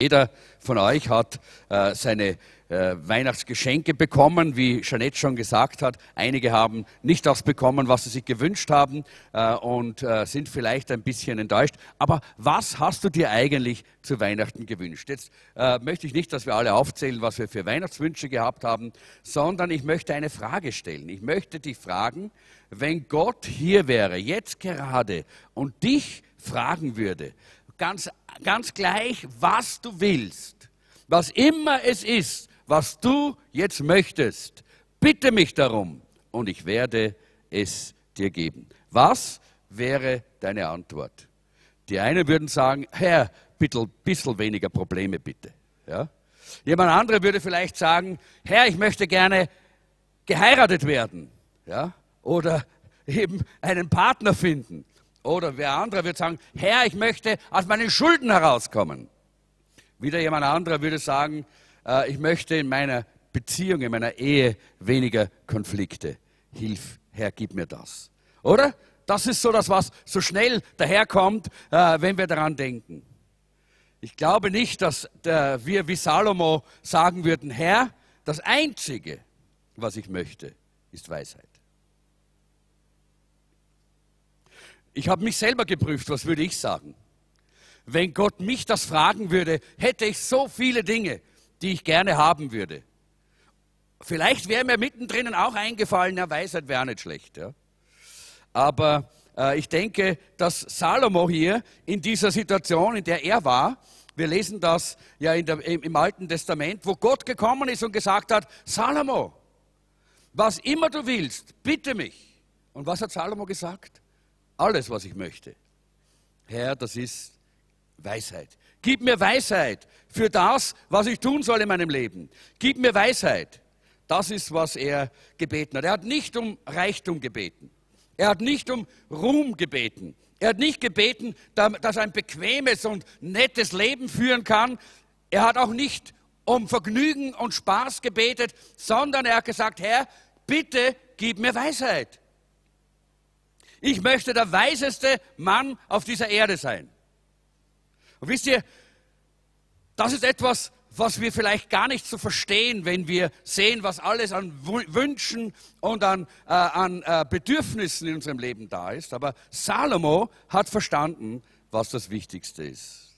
Jeder von euch hat äh, seine äh, Weihnachtsgeschenke bekommen, wie Jeanette schon gesagt hat. Einige haben nicht das bekommen, was sie sich gewünscht haben äh, und äh, sind vielleicht ein bisschen enttäuscht. Aber was hast du dir eigentlich zu Weihnachten gewünscht? Jetzt äh, möchte ich nicht, dass wir alle aufzählen, was wir für Weihnachtswünsche gehabt haben, sondern ich möchte eine Frage stellen. Ich möchte dich fragen, wenn Gott hier wäre, jetzt gerade, und dich fragen würde, ganz, ganz gleich, was du willst, was immer es ist, was du jetzt möchtest, bitte mich darum und ich werde es dir geben. Was wäre deine Antwort? Die einen würden sagen, Herr, bitte ein bisschen weniger Probleme bitte. Ja? Jemand andere würde vielleicht sagen, Herr, ich möchte gerne geheiratet werden. Ja? Oder eben einen Partner finden. Oder wer andere wird sagen, Herr, ich möchte aus meinen Schulden herauskommen. Wieder jemand anderer würde sagen, äh, ich möchte in meiner Beziehung, in meiner Ehe weniger Konflikte. Hilf, Herr, gib mir das. Oder? Das ist so das, was so schnell daherkommt, äh, wenn wir daran denken. Ich glaube nicht, dass der, wir wie Salomo sagen würden, Herr, das Einzige, was ich möchte, ist Weisheit. Ich habe mich selber geprüft, was würde ich sagen? Wenn Gott mich das fragen würde, hätte ich so viele Dinge, die ich gerne haben würde. Vielleicht wäre mir mittendrin auch eingefallen, ja, Weisheit wäre nicht schlecht. Ja. Aber äh, ich denke, dass Salomo hier in dieser Situation, in der er war, wir lesen das ja der, im, im Alten Testament, wo Gott gekommen ist und gesagt hat, Salomo, was immer du willst, bitte mich. Und was hat Salomo gesagt? Alles, was ich möchte. Herr, das ist Weisheit. Gib mir Weisheit für das, was ich tun soll in meinem Leben. Gib mir Weisheit. Das ist, was er gebeten hat. Er hat nicht um Reichtum gebeten. Er hat nicht um Ruhm gebeten. Er hat nicht gebeten, dass er ein bequemes und nettes Leben führen kann. Er hat auch nicht um Vergnügen und Spaß gebetet, sondern er hat gesagt, Herr, bitte gib mir Weisheit. Ich möchte der weiseste Mann auf dieser Erde sein. Und wisst ihr, das ist etwas, was wir vielleicht gar nicht so verstehen, wenn wir sehen, was alles an Wünschen und an, äh, an äh, Bedürfnissen in unserem Leben da ist. Aber Salomo hat verstanden, was das Wichtigste ist.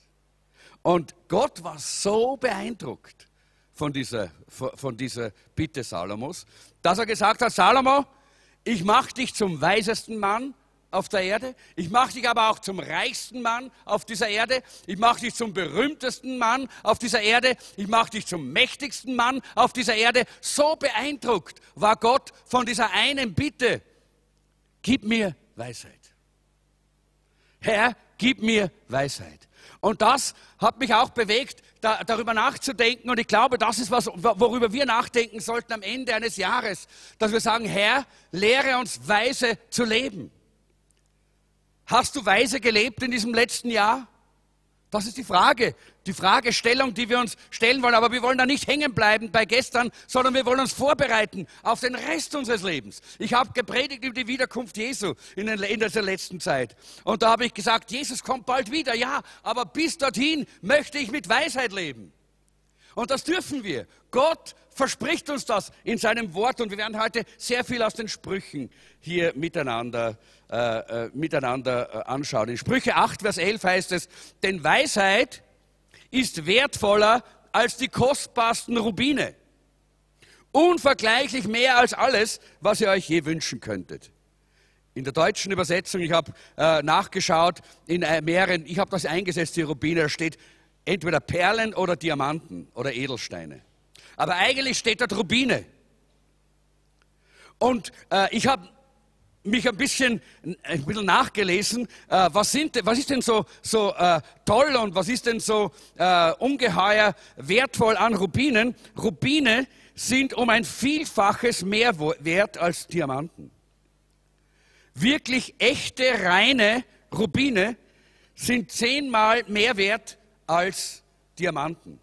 Und Gott war so beeindruckt von dieser, von dieser Bitte Salomos, dass er gesagt hat, Salomo, ich mache dich zum weisesten Mann auf der Erde. Ich mache dich aber auch zum reichsten Mann auf dieser Erde. Ich mache dich zum berühmtesten Mann auf dieser Erde. Ich mache dich zum mächtigsten Mann auf dieser Erde. So beeindruckt war Gott von dieser einen Bitte. Gib mir Weisheit. Herr, gib mir Weisheit. Und das hat mich auch bewegt, da, darüber nachzudenken. Und ich glaube, das ist was, worüber wir nachdenken sollten am Ende eines Jahres, dass wir sagen, Herr, lehre uns weise zu leben. Hast du weise gelebt in diesem letzten Jahr? Das ist die Frage, die Fragestellung, die wir uns stellen wollen. Aber wir wollen da nicht hängen bleiben bei gestern, sondern wir wollen uns vorbereiten auf den Rest unseres Lebens. Ich habe gepredigt über die Wiederkunft Jesu in, den, in dieser letzten Zeit. Und da habe ich gesagt, Jesus kommt bald wieder. Ja, aber bis dorthin möchte ich mit Weisheit leben. Und das dürfen wir. Gott verspricht uns das in seinem Wort und wir werden heute sehr viel aus den Sprüchen hier miteinander, äh, äh, miteinander äh, anschauen. In Sprüche 8, Vers 11 heißt es, denn Weisheit ist wertvoller als die kostbarsten Rubine. Unvergleichlich mehr als alles, was ihr euch je wünschen könntet. In der deutschen Übersetzung, ich habe äh, nachgeschaut, in äh, mehreren, ich habe das eingesetzt, die Rubine, da steht entweder Perlen oder Diamanten oder Edelsteine. Aber eigentlich steht dort Rubine. Und äh, ich habe mich ein bisschen, ein bisschen nachgelesen, äh, was, sind, was ist denn so, so äh, toll und was ist denn so äh, ungeheuer wertvoll an Rubinen. Rubine sind um ein Vielfaches mehr wert als Diamanten. Wirklich echte, reine Rubine sind zehnmal mehr wert als Diamanten.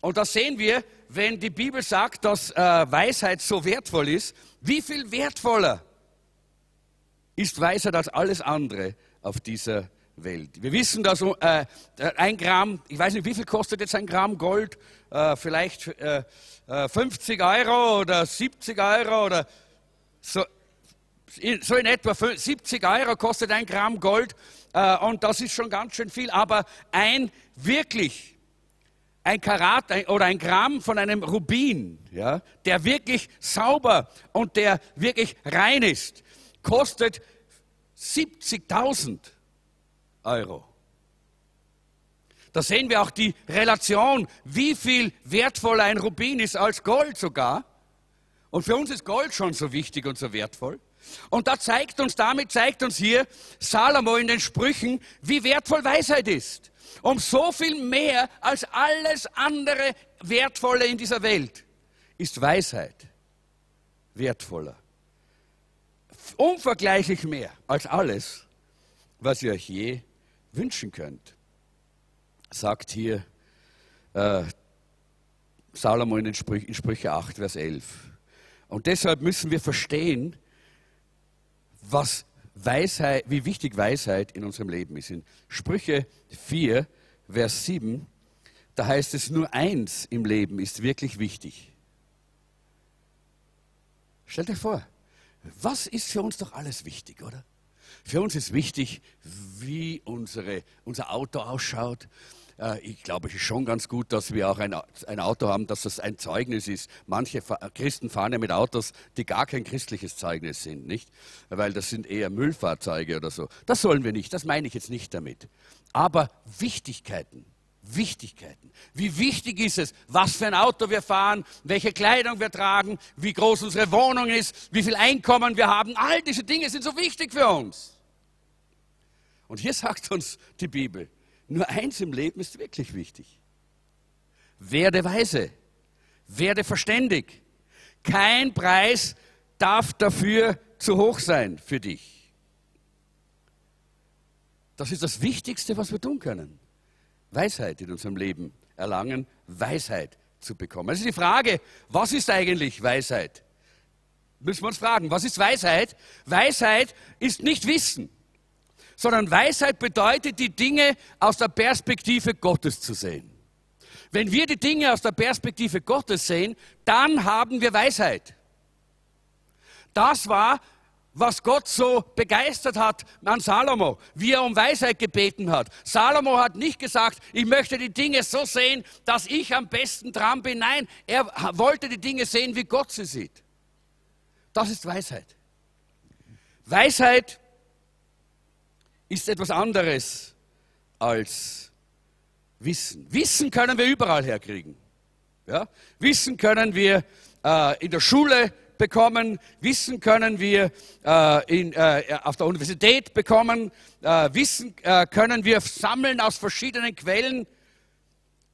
Und das sehen wir, wenn die Bibel sagt, dass äh, Weisheit so wertvoll ist. Wie viel wertvoller ist Weisheit als alles andere auf dieser Welt. Wir wissen, dass äh, ein Gramm, ich weiß nicht, wie viel kostet jetzt ein Gramm Gold? Äh, vielleicht äh, 50 äh, Euro oder 70 Euro oder so, so in etwa 70 Euro kostet ein Gramm Gold äh, und das ist schon ganz schön viel. Aber ein wirklich ein Karat ein, oder ein Gramm von einem Rubin, ja, der wirklich sauber und der wirklich rein ist, kostet 70.000 Euro. Da sehen wir auch die Relation, wie viel wertvoller ein Rubin ist als Gold sogar. Und für uns ist Gold schon so wichtig und so wertvoll. Und da zeigt uns, damit zeigt uns hier Salomo in den Sprüchen, wie wertvoll Weisheit ist. Um so viel mehr als alles andere Wertvolle in dieser Welt ist Weisheit wertvoller. Unvergleichlich mehr als alles, was ihr euch je wünschen könnt, sagt hier äh, Salomo in, Sprüch, in Sprüche 8, Vers 11. Und deshalb müssen wir verstehen, was Weisheit, wie wichtig Weisheit in unserem Leben ist. In Sprüche 4, Vers 7, da heißt es, nur eins im Leben ist wirklich wichtig. Stellt euch vor, was ist für uns doch alles wichtig, oder? Für uns ist wichtig, wie unsere, unser Auto ausschaut, äh, ich glaube, es ist schon ganz gut, dass wir auch ein, Auto haben, dass das ein Zeugnis ist. Manche Christen fahren ja mit Autos, die gar kein christliches Zeugnis sind, nicht? Weil das sind eher Müllfahrzeuge oder so. Das sollen wir nicht, das meine ich jetzt nicht damit. Aber Wichtigkeiten, Wichtigkeiten. Wie wichtig ist es, was für ein Auto wir fahren, welche Kleidung wir tragen, wie groß unsere Wohnung ist, wie viel Einkommen wir haben. All diese Dinge sind so wichtig für uns. Und hier sagt uns die Bibel, nur eins im Leben ist wirklich wichtig. Werde weise, werde verständig. Kein Preis darf dafür zu hoch sein für dich. Das ist das Wichtigste, was wir tun können. Weisheit in unserem Leben erlangen, Weisheit zu bekommen. Also die Frage, was ist eigentlich Weisheit? Müssen wir uns fragen, was ist Weisheit? Weisheit ist nicht Wissen sondern Weisheit bedeutet, die Dinge aus der Perspektive Gottes zu sehen. Wenn wir die Dinge aus der Perspektive Gottes sehen, dann haben wir Weisheit. Das war, was Gott so begeistert hat an Salomo, wie er um Weisheit gebeten hat. Salomo hat nicht gesagt, ich möchte die Dinge so sehen, dass ich am besten dran bin. Nein, er wollte die Dinge sehen, wie Gott sie sieht. Das ist Weisheit. Weisheit ist etwas anderes als Wissen. Wissen können wir überall herkriegen. Ja? Wissen können wir äh, in der Schule bekommen, Wissen können wir äh, in, äh, auf der Universität bekommen, äh, Wissen äh, können wir sammeln aus verschiedenen Quellen,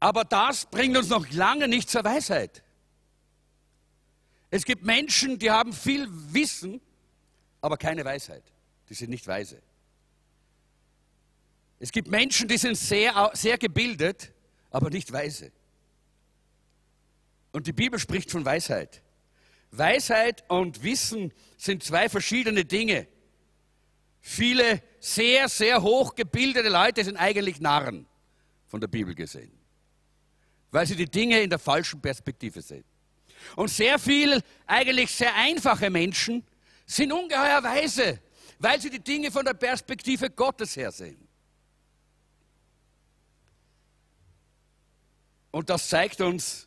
aber das bringt uns noch lange nicht zur Weisheit. Es gibt Menschen, die haben viel Wissen, aber keine Weisheit. Die sind nicht weise. Es gibt Menschen, die sind sehr, sehr gebildet, aber nicht weise. Und die Bibel spricht von Weisheit. Weisheit und Wissen sind zwei verschiedene Dinge. Viele sehr, sehr hochgebildete Leute sind eigentlich Narren, von der Bibel gesehen, weil sie die Dinge in der falschen Perspektive sehen. Und sehr viele, eigentlich sehr einfache Menschen sind ungeheuer weise, weil sie die Dinge von der Perspektive Gottes her sehen. Und das zeigt uns,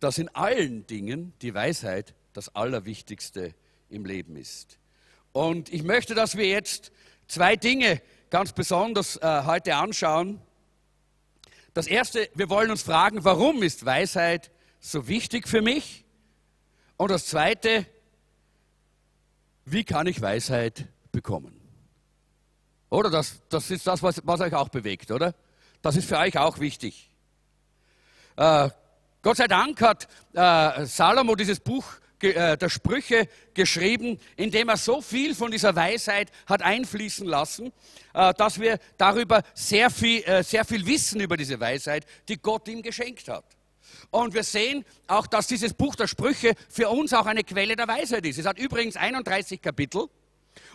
dass in allen Dingen die Weisheit das Allerwichtigste im Leben ist. Und ich möchte, dass wir jetzt zwei Dinge ganz besonders äh, heute anschauen. Das erste, wir wollen uns fragen, warum ist Weisheit so wichtig für mich? Und das zweite, wie kann ich Weisheit bekommen? Oder das, das ist das, was, was euch auch bewegt, oder? Das ist für euch auch wichtig. Äh, Gott sei Dank hat äh, Salomo dieses Buch der Sprüche geschrieben, in dem er so viel von dieser Weisheit hat einfließen lassen, äh, dass wir darüber sehr viel, äh, sehr viel wissen über diese Weisheit, die Gott ihm geschenkt hat. Und wir sehen auch, dass dieses Buch der Sprüche für uns auch eine Quelle der Weisheit ist. Es hat übrigens 31 Kapitel.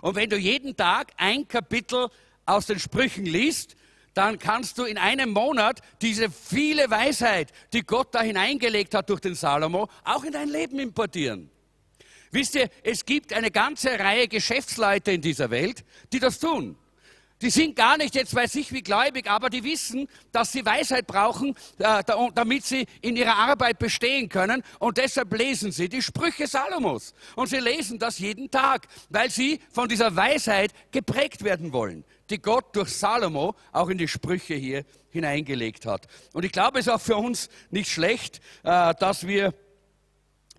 Und wenn du jeden Tag ein Kapitel aus den Sprüchen liest, dann kannst du in einem Monat diese viele Weisheit, die Gott da hineingelegt hat durch den Salomo, auch in dein Leben importieren. Wisst ihr, es gibt eine ganze Reihe Geschäftsleute in dieser Welt, die das tun. Die sind gar nicht jetzt bei sich wie gläubig, aber die wissen, dass sie Weisheit brauchen, äh, damit sie in ihrer Arbeit bestehen können. Und deshalb lesen sie die Sprüche Salomos. Und sie lesen das jeden Tag, weil sie von dieser Weisheit geprägt werden wollen, die Gott durch Salomo auch in die Sprüche hier hineingelegt hat. Und ich glaube, es ist auch für uns nicht schlecht, äh, dass wir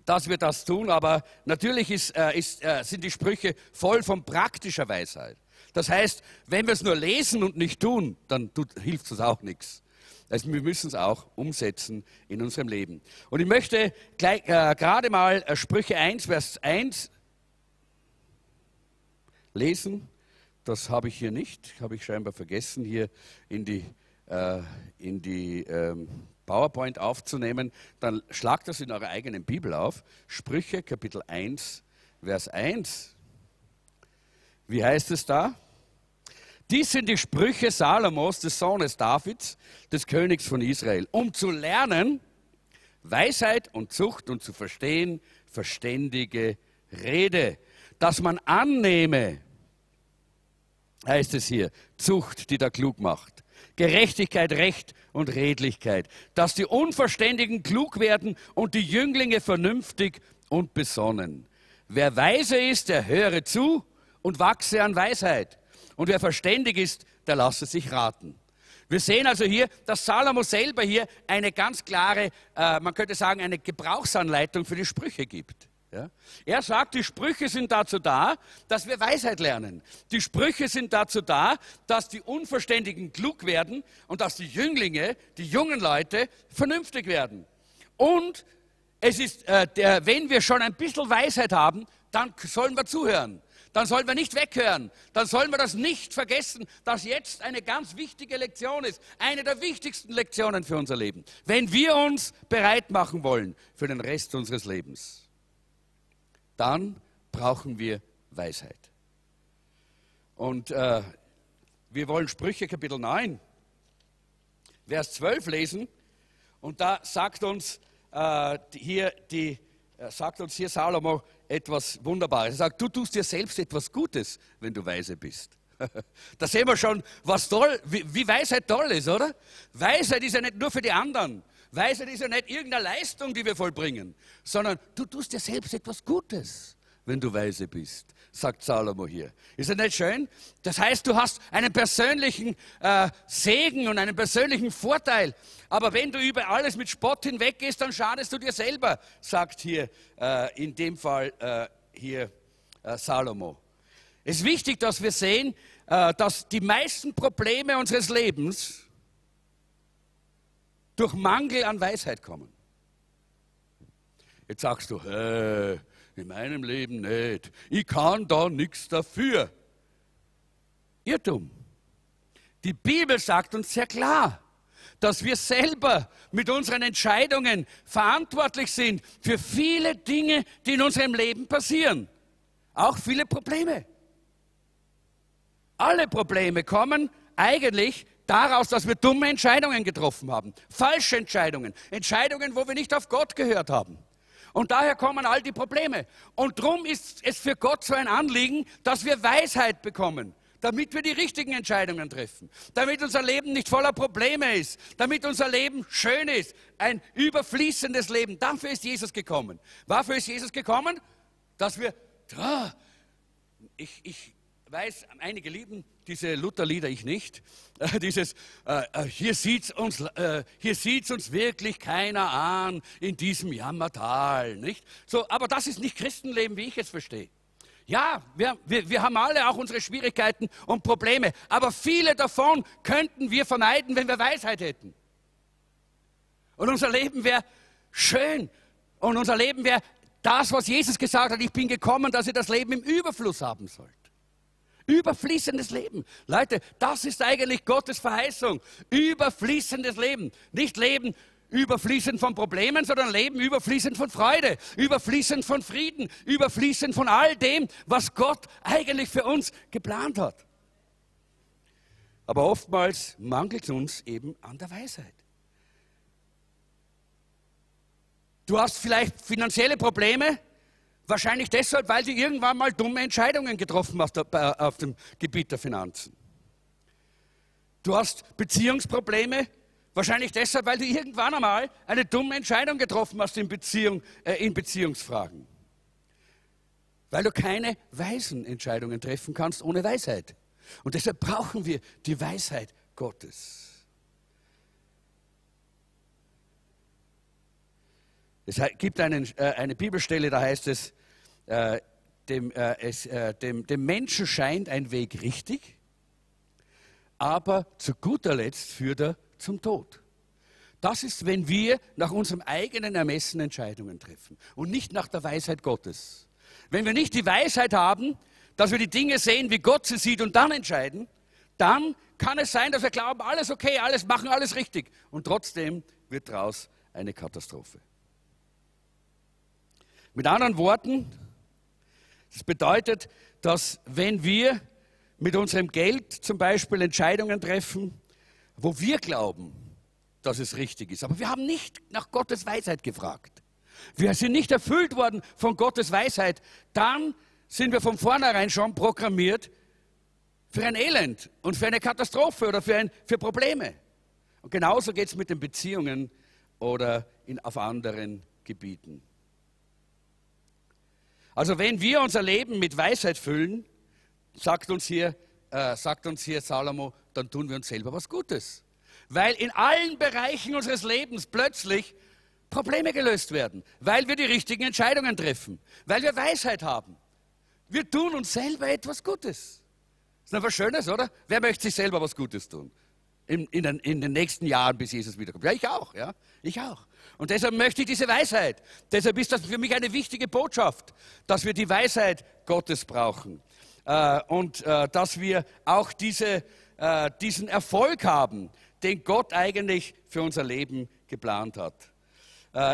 dass wir das tun, aber natürlich ist, äh, ist, sind die Sprüche voll von praktischer Weisheit. Das heißt, wenn wir es nur lesen und nicht tun, dann tut, hilft es auch nichts. Also wir müssen es auch umsetzen in unserem Leben. Und ich möchte gleich, äh, gerade mal äh, Sprüche 1, Vers 1 lesen. Das habe ich hier nicht, habe ich scheinbar vergessen, hier in die, äh, in die ähm, PowerPoint aufzunehmen. Dann schlagt das in eurer eigenen Bibel auf. Sprüche Kapitel 1, Vers 1. Wie heißt es da? Dies sind die Sprüche Salomos, des Sohnes Davids, des Königs von Israel, um zu lernen, Weisheit und Zucht und zu verstehen, verständige Rede, dass man annehme, heißt es hier, Zucht, die da klug macht, Gerechtigkeit, Recht und Redlichkeit, dass die Unverständigen klug werden und die Jünglinge vernünftig und besonnen. Wer weise ist, der höre zu und wachse an Weisheit. Und wer verständig ist, der lasse sich raten. Wir sehen also hier, dass Salomo selber hier eine ganz klare, äh, man könnte sagen, eine Gebrauchsanleitung für die Sprüche gibt. Er sagt, die Sprüche sind dazu da, dass wir Weisheit lernen. Die Sprüche sind dazu da, dass die Unverständigen klug werden und dass die Jünglinge, die jungen Leute, vernünftig werden. Und es ist, äh, der, wenn wir schon ein bisschen Weisheit haben, dann sollen wir zuhören dann sollen wir nicht weghören. Dann sollen wir das nicht vergessen, dass jetzt eine ganz wichtige Lektion ist. Eine der wichtigsten Lektionen für unser Leben. Wenn wir uns bereit machen wollen für den Rest unseres Lebens, dann brauchen wir Weisheit. Und äh, wir wollen Sprüche Kapitel 9, Vers 12 lesen. Und da sagt uns äh, hier die, äh, sagt uns hier Salomo, etwas Wunderbares. Er sagt, du tust dir selbst etwas Gutes, wenn du weise bist. Da sehen wir schon, was toll, wie, Weisheit toll ist, oder? Weisheit ist ja nicht nur für die anderen. Weisheit ist ja nicht irgendeine Leistung, die wir vollbringen, sondern du tust dir selbst etwas Gutes, wenn du weise bist sagt Salomo hier. Ist das nicht schön? Das heißt, du hast einen persönlichen äh, Segen und einen persönlichen Vorteil. Aber wenn du über alles mit Spott hinweggehst, dann schadest du dir selber, sagt hier äh, in dem Fall äh, hier äh, Salomo. Es ist wichtig, dass wir sehen, äh, dass die meisten Probleme unseres Lebens durch Mangel an Weisheit kommen. Jetzt sagst du, äh, in meinem Leben nicht. Ich kann da nichts dafür. Irrtum. Die Bibel sagt uns sehr klar, dass wir selber mit unseren Entscheidungen verantwortlich sind für viele Dinge, die in unserem Leben passieren. Auch viele Probleme. Alle Probleme kommen eigentlich daraus, dass wir dumme Entscheidungen getroffen haben. Falsche Entscheidungen. Entscheidungen, wo wir nicht auf Gott gehört haben. Und daher kommen all die Probleme. Und darum ist es für Gott so ein Anliegen, dass wir Weisheit bekommen, damit wir die richtigen Entscheidungen treffen, damit unser Leben nicht voller Probleme ist, damit unser Leben schön ist, ein überfließendes Leben. Dafür ist Jesus gekommen. Wofür ist Jesus gekommen? Dass wir, ich, ich weiß, einige lieben diese Lutherlieder, ich nicht. Äh, dieses, äh, äh hier sieht uns, äh, uns wirklich keiner an in diesem Jammertal, nicht? So, aber das ist nicht Christenleben, wie ich es verstehe. Ja, wir, wir, wir haben alle auch unsere Schwierigkeiten und Probleme, aber viele davon könnten wir vermeiden, wenn wir Weisheit hätten. Und unser Leben wäre schön und unser Leben wäre das, was Jesus gesagt hat, ich bin gekommen, dass ihr das Leben im Überfluss haben sollt. Überfließendes Leben. Leute, das ist eigentlich Gottes Verheißung. Überfließendes Leben. Nicht Leben überfließend von Problemen, sondern Leben überfließend von Freude, überfließend von Frieden, überfließend von all dem, was Gott eigentlich für uns geplant hat. Aber oftmals mangelt es uns eben an der Weisheit. Du hast vielleicht finanzielle Probleme, wahrscheinlich deshalb, weil du irgendwann mal dumme Entscheidungen getroffen hast auf dem Gebiet der Finanzen. Du hast Beziehungsprobleme, wahrscheinlich deshalb, weil du irgendwann einmal eine dumme Entscheidung getroffen hast in, Beziehung, äh, in Beziehungsfragen. Weil du keine weisen Entscheidungen treffen kannst ohne Weisheit. Und deshalb brauchen wir die Weisheit Gottes. Es gibt einen, äh, eine Bibelstelle, da heißt es, äh, dem, äh, es äh, dem, dem Menschen scheint ein Weg richtig, aber zu guter Letzt führt er zum Tod. Das ist, wenn wir nach unserem eigenen Ermessen Entscheidungen treffen und nicht nach der Weisheit Gottes. Wenn wir nicht die Weisheit haben, dass wir die Dinge sehen, wie Gott sie sieht und dann entscheiden, dann kann es sein, dass wir glauben, alles okay, alles machen, alles richtig. Und trotzdem wird daraus eine Katastrophe. Mit anderen Worten, das bedeutet, dass wenn wir mit unserem Geld zum Beispiel Entscheidungen treffen, wo wir glauben, dass es richtig ist, aber wir haben nicht nach Gottes Weisheit gefragt, wir sind nicht erfüllt worden von Gottes Weisheit, dann sind wir von vornherein schon programmiert für ein Elend und für eine Katastrophe oder für, ein, für Probleme. Und genauso geht es mit den Beziehungen oder in, auf anderen Gebieten. Also wenn wir unser Leben mit Weisheit füllen, sagt uns hier, äh, sagt uns hier Salomo, dann tun wir uns selber was Gutes. Weil in allen Bereichen unseres Lebens plötzlich Probleme gelöst werden, weil wir die richtigen Entscheidungen treffen, weil wir Weisheit haben. Wir tun uns selber etwas Gutes. Ist doch was Schönes, oder? Wer möchte sich selber was Gutes tun? In, in, den, in, den, nächsten Jahren, bis Jesus wiederkommt. Ja, ich auch, ja. Ich auch. Und deshalb möchte ich diese Weisheit. Deshalb ist das für mich eine wichtige Botschaft, dass wir die Weisheit Gottes brauchen. Äh, und äh, dass wir auch diese, äh, diesen Erfolg haben, den Gott eigentlich für unser Leben geplant hat.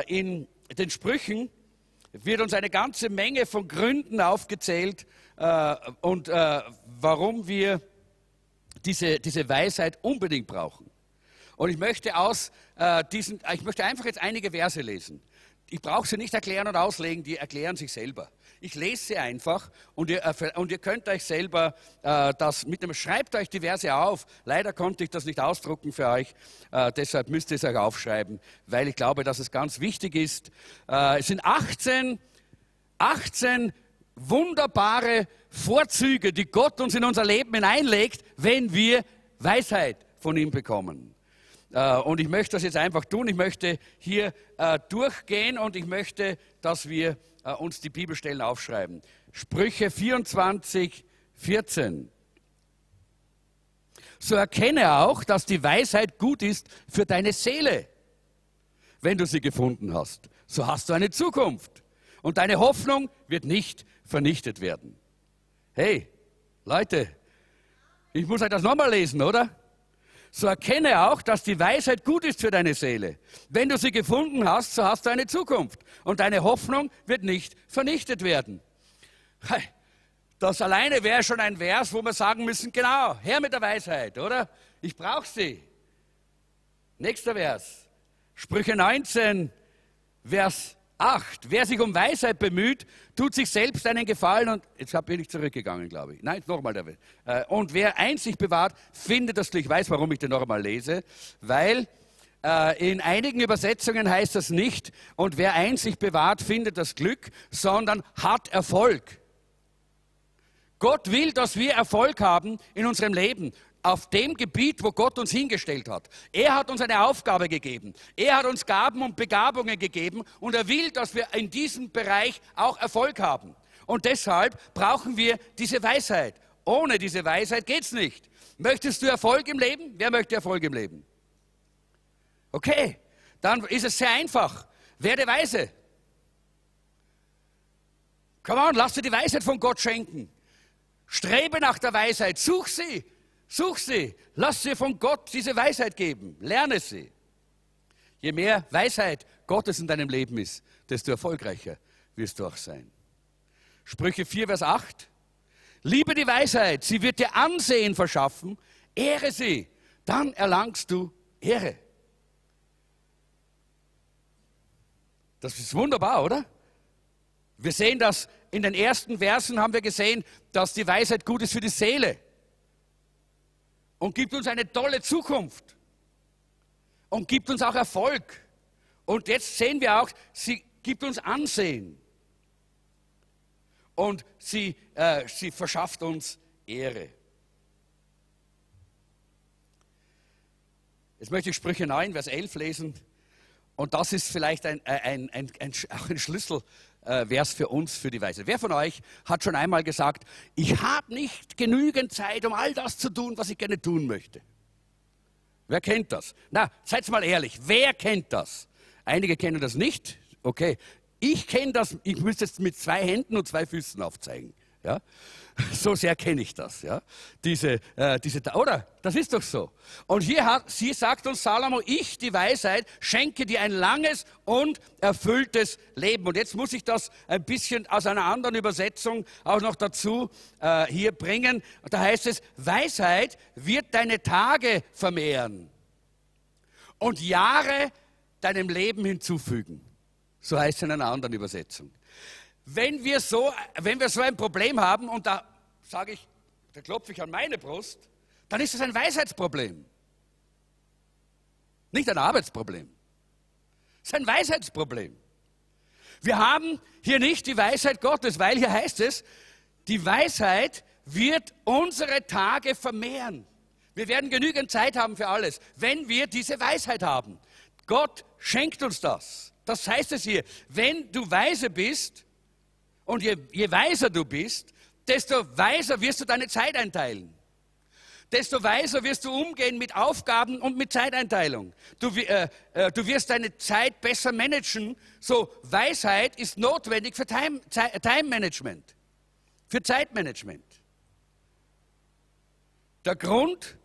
In den Sprüchen wird uns eine ganze Menge von Gründen aufgezählt äh, und warum wir diese, diese Weisheit unbedingt brauchen. Und ich möchte aus diesen, ich möchte einfach jetzt einige Verse lesen. Ich brauche sie nicht erklären und auslegen, die erklären sich selber. Ich lese sie einfach und ihr, und ihr könnt euch selber äh, das mit dem, schreibt euch die Verse auf. Leider konnte ich das nicht ausdrucken für euch, äh, deshalb müsst ihr es euch aufschreiben, weil ich glaube, dass es ganz wichtig ist. Äh, es sind 18, 18 wunderbare Vorzüge, die Gott uns in unser Leben hineinlegt, wenn wir Weisheit von ihm bekommen. Äh, und ich möchte das jetzt einfach tun. Ich möchte hier äh, durchgehen und ich möchte, dass wir äh, uns die Bibelstellen aufschreiben. Sprüche 24, 14. So erkenne auch, dass die Weisheit gut ist für deine Seele. Wenn du sie gefunden hast, so hast du eine Zukunft. Und deine Hoffnung wird nicht vernichtet werden. Hey, Leute, ich muss euch das nochmal lesen, oder? So erkenne auch, dass die Weisheit gut ist für deine Seele. Wenn du sie gefunden hast, so hast du eine Zukunft und deine Hoffnung wird nicht vernichtet werden. Das alleine wäre schon ein Vers, wo wir sagen müssen, genau, her mit der Weisheit, oder? Ich brauche sie. Nächster Vers. Sprüche 19, Vers 8. Wer sich um Weisheit bemüht, tut sich selbst einen Gefallen und jetzt bin ich zurückgegangen, glaube ich. Nein, nochmal der äh, Und wer Einsicht bewahrt, findet das Glück. Ich weiß, warum ich den nochmal lese, weil äh, in einigen Übersetzungen heißt das nicht, und wer Einsicht bewahrt, findet das Glück, sondern hat Erfolg. Gott will, dass wir Erfolg haben in unserem Leben auf dem Gebiet, wo Gott uns hingestellt hat. Er hat uns eine Aufgabe gegeben. Er hat uns Gaben und Begabungen gegeben und er will, dass wir in diesem Bereich auch Erfolg haben. Und deshalb brauchen wir diese Weisheit. Ohne diese Weisheit geht es nicht. Möchtest du Erfolg im Leben? Wer möchte Erfolg im Leben? Okay, dann ist es sehr einfach. Werde weise. Come on, lass dir die Weisheit von Gott schenken. Strebe nach der Weisheit, such sie. Such sie, lass sie von Gott diese Weisheit geben, lerne sie. Je mehr Weisheit Gottes in deinem Leben ist, desto erfolgreicher wirst du auch sein. Sprüche 4, Vers 8. Liebe die Weisheit, sie wird dir Ansehen verschaffen, Ehre sie, dann erlangst du Ehre. Das ist wunderbar, oder? Wir sehen das in den ersten Versen, haben wir gesehen, dass die Weisheit gut ist für die Seele und gibt uns eine tolle Zukunft und gibt uns auch Erfolg. Und jetzt sehen wir auch, sie gibt uns Ansehen und sie, äh, sie verschafft uns Ehre. Jetzt möchte ich Sprüche 9, Vers 11 lesen. Und das ist vielleicht ein, ein, ein, ein, auch ein Schlüsselvers für uns, für die Weise. Wer von euch hat schon einmal gesagt, ich habe nicht genügend Zeit, um all das zu tun, was ich gerne tun möchte? Wer kennt das? Na, seid mal ehrlich, wer kennt das? Einige kennen das nicht. Okay, ich kenne das, ich müsste es mit zwei Händen und zwei Füßen aufzeigen. Ja? So sehr kenne ich das. Ja? Diese, äh, diese, oder? Das ist doch so. Und hier hat, sie sagt uns Salomo, ich, die Weisheit, schenke dir ein langes und erfülltes Leben. Und jetzt muss ich das ein bisschen aus einer anderen Übersetzung auch noch dazu äh, hier bringen. Da heißt es, Weisheit wird deine Tage vermehren und Jahre deinem Leben hinzufügen. So heißt es in einer anderen Übersetzung. Wenn wir so, wenn wir so ein Problem haben, und da sage ich, da klopfe ich an meine Brust, dann ist es ein Weisheitsproblem. Nicht ein Arbeitsproblem. Es ist ein Weisheitsproblem. Wir haben hier nicht die Weisheit Gottes, weil hier heißt es, die Weisheit wird unsere Tage vermehren. Wir werden genügend Zeit haben für alles, wenn wir diese Weisheit haben. Gott schenkt uns das. Das heißt es hier, wenn du weise bist und je, je weiser du bist, desto weiser wirst du deine Zeit einteilen. Desto weiser wirst du umgehen mit Aufgaben und mit Zeiteinteilung. Du, äh, äh, du wirst deine Zeit besser managen. So, Weisheit ist notwendig für Time, Time Management, für Zeitmanagement. Der Grund,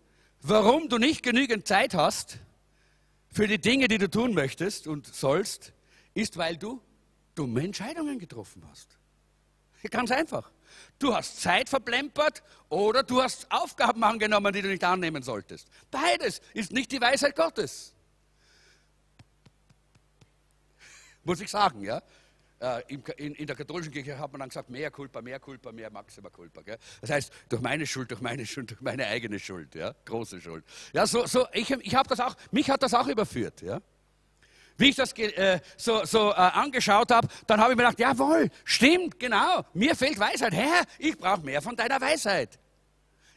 warum du nicht genügend Zeit hast für die Dinge, die du tun möchtest und sollst, ist, weil du dumme Entscheidungen getroffen hast. Ganz einfach. Du hast Zeit verplempert oder du hast Aufgaben angenommen, die du nicht annehmen solltest. Beides ist nicht die Weisheit Gottes. Muss ich sagen, ja. Äh, in, der katholischen Kirche hat man dann gesagt, mehr Culpa, mehr Culpa, mehr Maxima. Gell? Das heißt, durch meine Schuld, durch meine Schuld, durch meine eigene Schuld, ja? große Schuld. Ja, so, so, ich, ich das auch, mich hat das auch überführt. Ja? Wie ich das äh, so, so äh, angeschaut habe, dann habe ich mir gedacht, jawohl, stimmt, genau, mir fehlt Weisheit. Herr, ich brauche mehr von deiner Weisheit.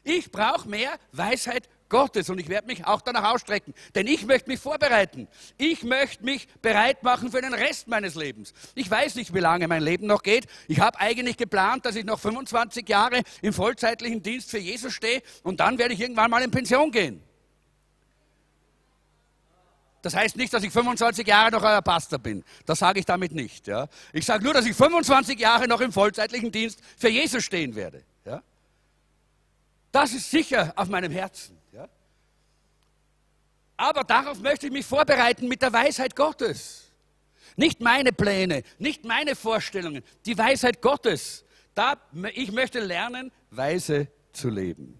Ich brauche mehr Weisheit Gottes und ich werde mich auch danach ausstrecken, denn ich möchte mich vorbereiten. Ich möchte mich bereit machen für den Rest meines Lebens. Ich weiß nicht, wie lange mein Leben noch geht. Ich habe eigentlich geplant, dass ich noch 25 Jahre im vollzeitlichen Dienst für Jesus stehe und dann werde ich irgendwann mal in Pension gehen. Das heißt nicht, dass ich 25 Jahre noch euer Pastor bin. Das sage ich damit nicht. Ja. Ich sage nur, dass ich 25 Jahre noch im vollzeitlichen Dienst für Jesus stehen werde. Ja. Das ist sicher auf meinem Herzen. Ja. Aber darauf möchte ich mich vorbereiten mit der Weisheit Gottes. Nicht meine Pläne, nicht meine Vorstellungen, die Weisheit Gottes. Da, ich möchte lernen, weise zu leben.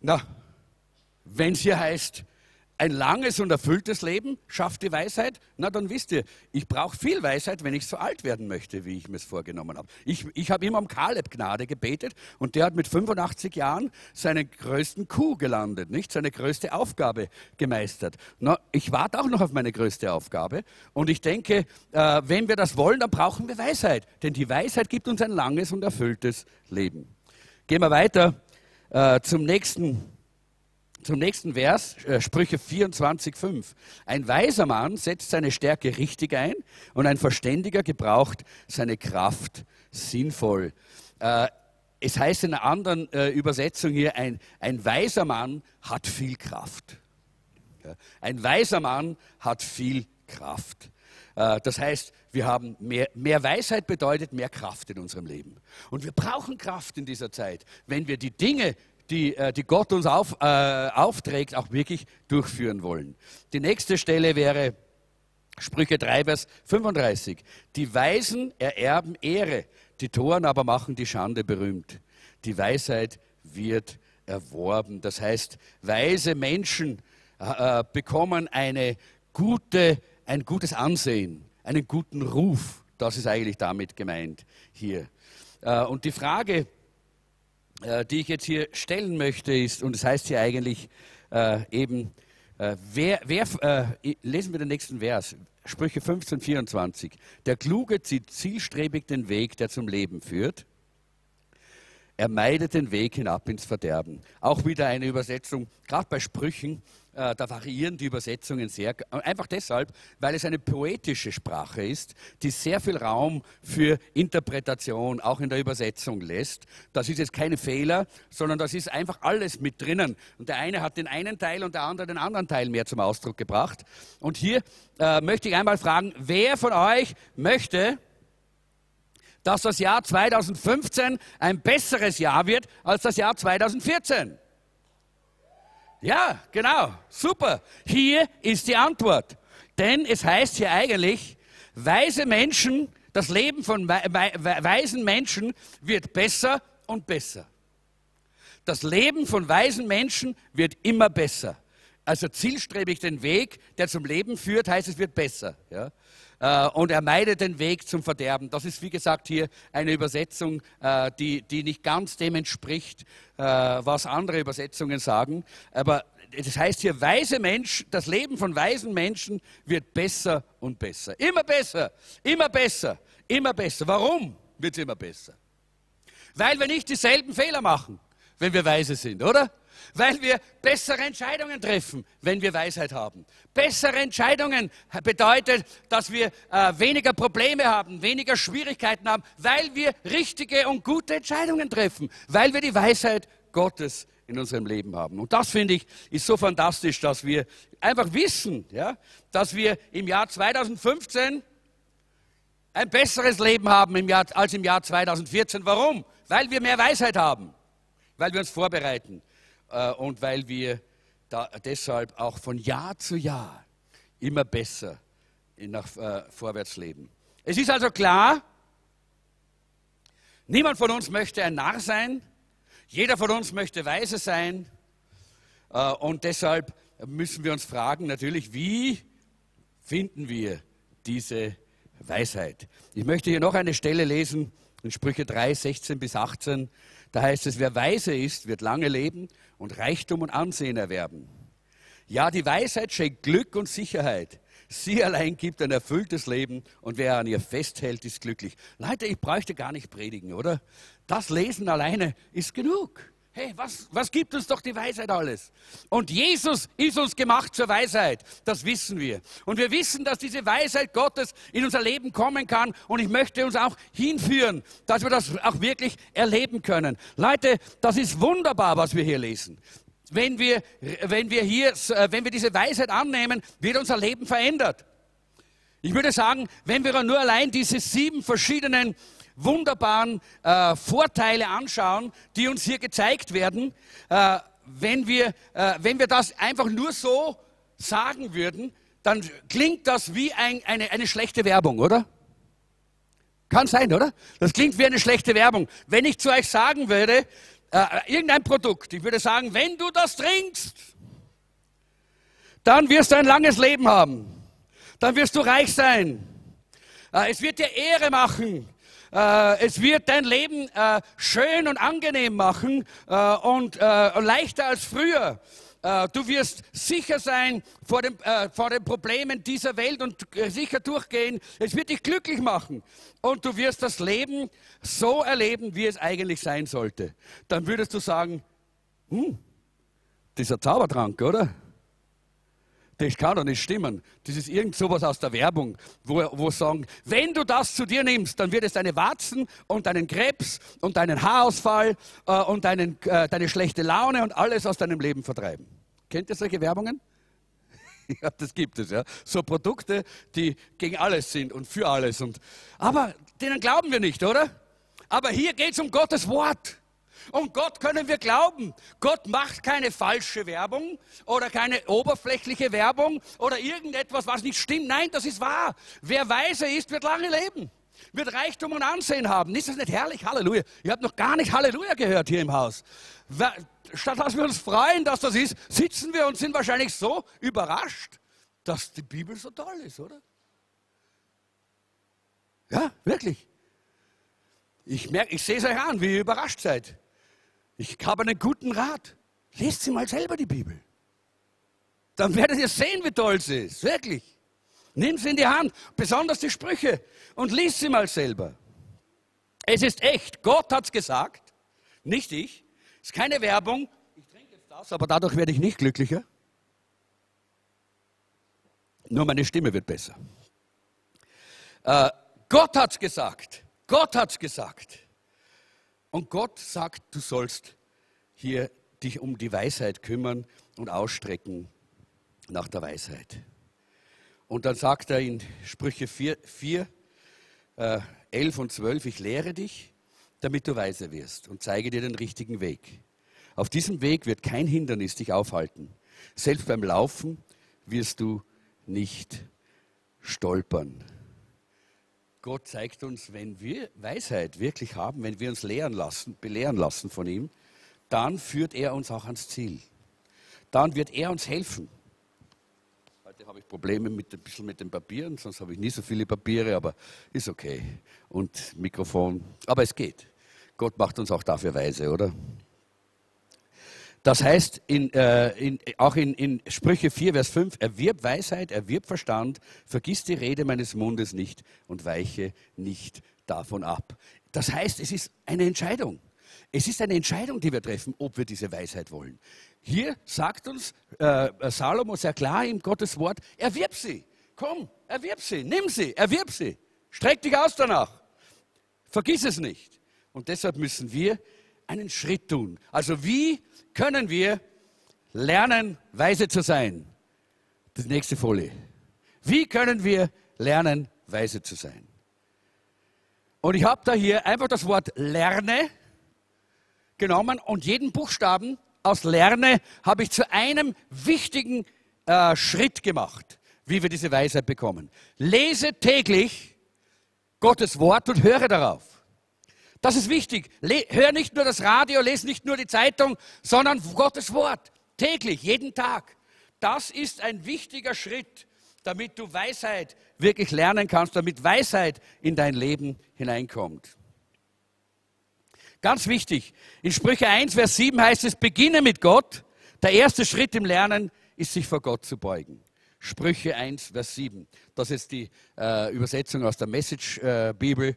Na, wenn es hier heißt, ein langes und erfülltes Leben schafft die Weisheit, na dann wisst ihr, ich brauche viel Weisheit, wenn ich so alt werden möchte, wie ich mir es vorgenommen habe. Ich, ich habe immer um Kaleb Gnade gebetet und der hat mit 85 Jahren seinen größten Coup gelandet, nicht? Seine größte Aufgabe gemeistert. Na, ich warte auch noch auf meine größte Aufgabe und ich denke, äh, wenn wir das wollen, dann brauchen wir Weisheit, denn die Weisheit gibt uns ein langes und erfülltes Leben. Gehen wir weiter äh, zum nächsten zum nächsten Vers, äh, Sprüche 24, 5. Ein weiser Mann setzt seine Stärke richtig ein und ein Verständiger gebraucht seine Kraft sinnvoll. Äh, es heißt in einer anderen äh, Übersetzung hier, ein, ein weiser Mann hat viel Kraft. Ein weiser Mann hat viel Kraft. Das heißt, wir haben mehr, mehr Weisheit bedeutet mehr Kraft in unserem Leben. Und wir brauchen Kraft in dieser Zeit, wenn wir die Dinge die, äh, die Gott uns auf, äh, aufträgt, auch wirklich durchführen wollen. Die nächste Stelle wäre Sprüche 3, Vers 35. Die Weisen ererben Ehre, die Toren aber machen die Schande berühmt. Die Weisheit wird erworben. Das heißt, weise Menschen äh, bekommen eine gute, ein gutes Ansehen, einen guten Ruf. Das ist eigentlich damit gemeint hier. Äh, und die Frage, äh, die ich jetzt hier stellen möchte, ist, und das heißt hier eigentlich äh, eben, äh, wer, wer lesen wir den nächsten Vers, Sprüche 15, 24. Der Kluge zieht zielstrebig den Weg, der zum Leben führt. Er meidet den Weg hinab ins Verderben. Auch wieder eine Übersetzung, gerade bei Sprüchen, äh, da variieren die Übersetzungen sehr. Einfach deshalb, weil es eine poetische Sprache ist, die sehr viel Raum für Interpretation auch in der Übersetzung lässt. Das ist jetzt keine Fehler, sondern das ist einfach alles mit drinnen. Und der eine hat den einen Teil und der andere den anderen Teil mehr zum Ausdruck gebracht. Und hier äh, möchte ich einmal fragen, wer von euch möchte, dass das Jahr 2015 ein besseres Jahr wird als das Jahr 2014? Ja, genau, super. Hier ist die Antwort. Denn es heißt hier eigentlich, weise Menschen, das Leben von weisen Menschen wird besser und besser. Das Leben von weisen Menschen wird immer besser. Also zielstrebig den Weg, der zum Leben führt, heißt es wird besser. Ja? Äh, und er meidet den Weg zum Verderben. Das ist, wie gesagt, hier eine Übersetzung, äh, die, die nicht ganz dem entspricht, äh, was andere Übersetzungen sagen. Aber das heißt hier, weise Mensch, das Leben von weisen Menschen wird besser und besser. Immer besser, immer besser, immer besser. Warum wird es immer besser? Weil wir nicht dieselben Fehler machen, wenn wir weise sind, oder? Weil wir bessere Entscheidungen treffen, wenn wir Weisheit haben. Bessere Entscheidungen bedeutet, dass wir äh, weniger Probleme haben, weniger Schwierigkeiten haben, weil wir richtige und gute Entscheidungen treffen, weil wir die Weisheit Gottes in unserem Leben haben. Und das finde ich ist so fantastisch, dass wir einfach wissen, ja, dass wir im Jahr 2015 ein besseres Leben haben im Jahr, als im Jahr 2014. Warum? Weil wir mehr Weisheit haben, weil wir uns vorbereiten, und weil wir deshalb auch von Jahr zu Jahr immer besser nach äh, vorwärts leben. Es ist also klar, niemand von uns möchte ein Narr sein, jeder von uns möchte weise sein äh, und deshalb müssen wir uns fragen, natürlich, wie finden wir diese Weisheit? Ich möchte hier noch eine Stelle lesen, in Sprüche 3, 16 bis 18. Da heißt es, wer weise ist, wird lange leben und Reichtum und Ansehen erwerben. Ja, die Weisheit schenkt Glück und Sicherheit. Sie allein gibt ein erfülltes Leben und wer an ihr festhält, ist glücklich. Leute, ich bräuchte gar nicht predigen, oder? Das Lesen alleine ist genug. Hey, was, was gibt uns doch die Weisheit alles? Und Jesus ist uns gemacht zur Weisheit. Das wissen wir. Und wir wissen, dass diese Weisheit Gottes in unser Leben kommen kann. Und ich möchte uns auch hinführen, dass wir das auch wirklich erleben können. Leute, das ist wunderbar, was wir hier lesen. Wenn wir, wenn wir hier, wenn wir diese Weisheit annehmen, wird unser Leben verändert. Ich würde sagen, wenn wir nur allein diese sieben verschiedenen wunderbaren äh, Vorteile anschauen, die uns hier gezeigt werden, äh, wenn, wir, äh, wenn wir das einfach nur so sagen würden, dann klingt das wie ein, eine, eine schlechte Werbung, oder? Kann sein, oder? Das klingt wie eine schlechte Werbung. Wenn ich zu euch sagen würde, äh, irgendein Produkt, ich würde sagen, wenn du das trinkst, dann wirst du ein langes Leben haben. Dann wirst du reich sein. Äh, es wird dir Ehre machen. Äh, es wird dein Leben äh, schön und angenehm machen äh, und leichter als früher. Du wirst sicher sein vor, dem, äh, vor den Problemen dieser Welt und sicher durchgehen. Es wird dich glücklich machen. Und du wirst das Leben so erleben, wie es eigentlich sein sollte. Dann würdest du sagen, hm, dieser Zaubertrank, oder? Das kann doch nicht stimmen. Das ist irgend sowas aus der Werbung, wo, wo sagen, wenn du das zu dir nimmst, dann wird es deine Warzen und deinen Krebs und deinen Haarausfall äh, und deinen, äh, deine schlechte Laune und alles aus deinem Leben vertreiben. Kennt ihr solche Werbungen? ja, das gibt es, ja. So Produkte, die gegen alles sind und für alles. Und, aber denen glauben wir nicht, oder? Aber hier geht es um Gottes Wort. Und Gott können wir glauben. Gott macht keine falsche Werbung oder keine oberflächliche Werbung oder irgendetwas, was nicht stimmt. Nein, das ist wahr. Wer weise ist, wird lange leben. wird Reichtum und Ansehen haben. Ist das nicht herrlich? Halleluja. Ihr habt noch gar nicht Halleluja gehört hier im Haus. Statt dass wir uns freuen, dass das ist, sitzen wir und sind wahrscheinlich so überrascht, dass die Bibel so toll ist, oder? Ja, wirklich. Ich, ich sehe es euch an, wie ihr überrascht seid. Ich habe einen guten Rat. Lest sie mal selber die Bibel. Dann werdet ihr sehen, wie toll sie ist. Wirklich. Nimm sie in die Hand, besonders die Sprüche, und lies sie mal selber. Es ist echt. Gott hat es gesagt, nicht ich. Es ist keine Werbung. Ich trinke jetzt das, aber dadurch werde ich nicht glücklicher. Nur meine Stimme wird besser. Äh, Gott hat es gesagt. Gott hat es gesagt. Und Gott sagt, du sollst hier dich um die Weisheit kümmern und ausstrecken nach der Weisheit. Und dann sagt er in Sprüche 4, 4 äh, 11 und 12, ich lehre dich, damit du weise wirst und zeige dir den richtigen Weg. Auf diesem Weg wird kein Hindernis dich aufhalten. Selbst beim Laufen wirst du nicht stolpern. Gott zeigt uns, wenn wir Weisheit wirklich haben, wenn wir uns lehren lassen, belehren lassen von ihm, dann führt er uns auch ans Ziel. Dann wird er uns helfen. Heute habe ich Probleme mit, ein bisschen mit den Papieren, sonst habe ich nie so viele Papiere, aber ist okay. Und Mikrofon, aber es geht. Gott macht uns auch dafür weise, oder? Das heißt, in, äh, in, auch in, in, Sprüche 4, Vers 5, erwirb Weisheit, erwirb Verstand, vergiss die Rede meines Mundes nicht und weiche nicht davon ab. Das heißt, es ist eine Entscheidung. Es ist eine Entscheidung, die wir treffen, ob wir diese Weisheit wollen. Hier sagt uns äh, Salomo sehr klar im Gottes Wort, erwirb sie. Komm, erwirb sie, nimm sie, erwirb sie. Streck dich aus danach. Vergiss es nicht. Und deshalb müssen wir einen Schritt tun. Also wie können wir lernen, weise zu sein? Die nächste Folie. Wie können wir lernen, weise zu sein? Und ich habe da hier einfach das Wort lerne genommen und jeden Buchstaben aus lerne habe ich zu einem wichtigen äh, Schritt gemacht, wie wir diese Weisheit bekommen. Lese täglich Gottes Wort und höre darauf. Das ist wichtig. Le hör nicht nur das Radio, lese nicht nur die Zeitung, sondern Gottes Wort. Täglich, jeden Tag. Das ist ein wichtiger Schritt, damit du Weisheit wirklich lernen kannst, damit Weisheit in dein Leben hineinkommt. Ganz wichtig, in Sprüche 1, Vers 7 heißt es, beginne mit Gott. Der erste Schritt im Lernen ist, sich vor Gott zu beugen. Sprüche 1, Vers 7. Das ist die äh, Übersetzung aus der Message-Bibel. Äh,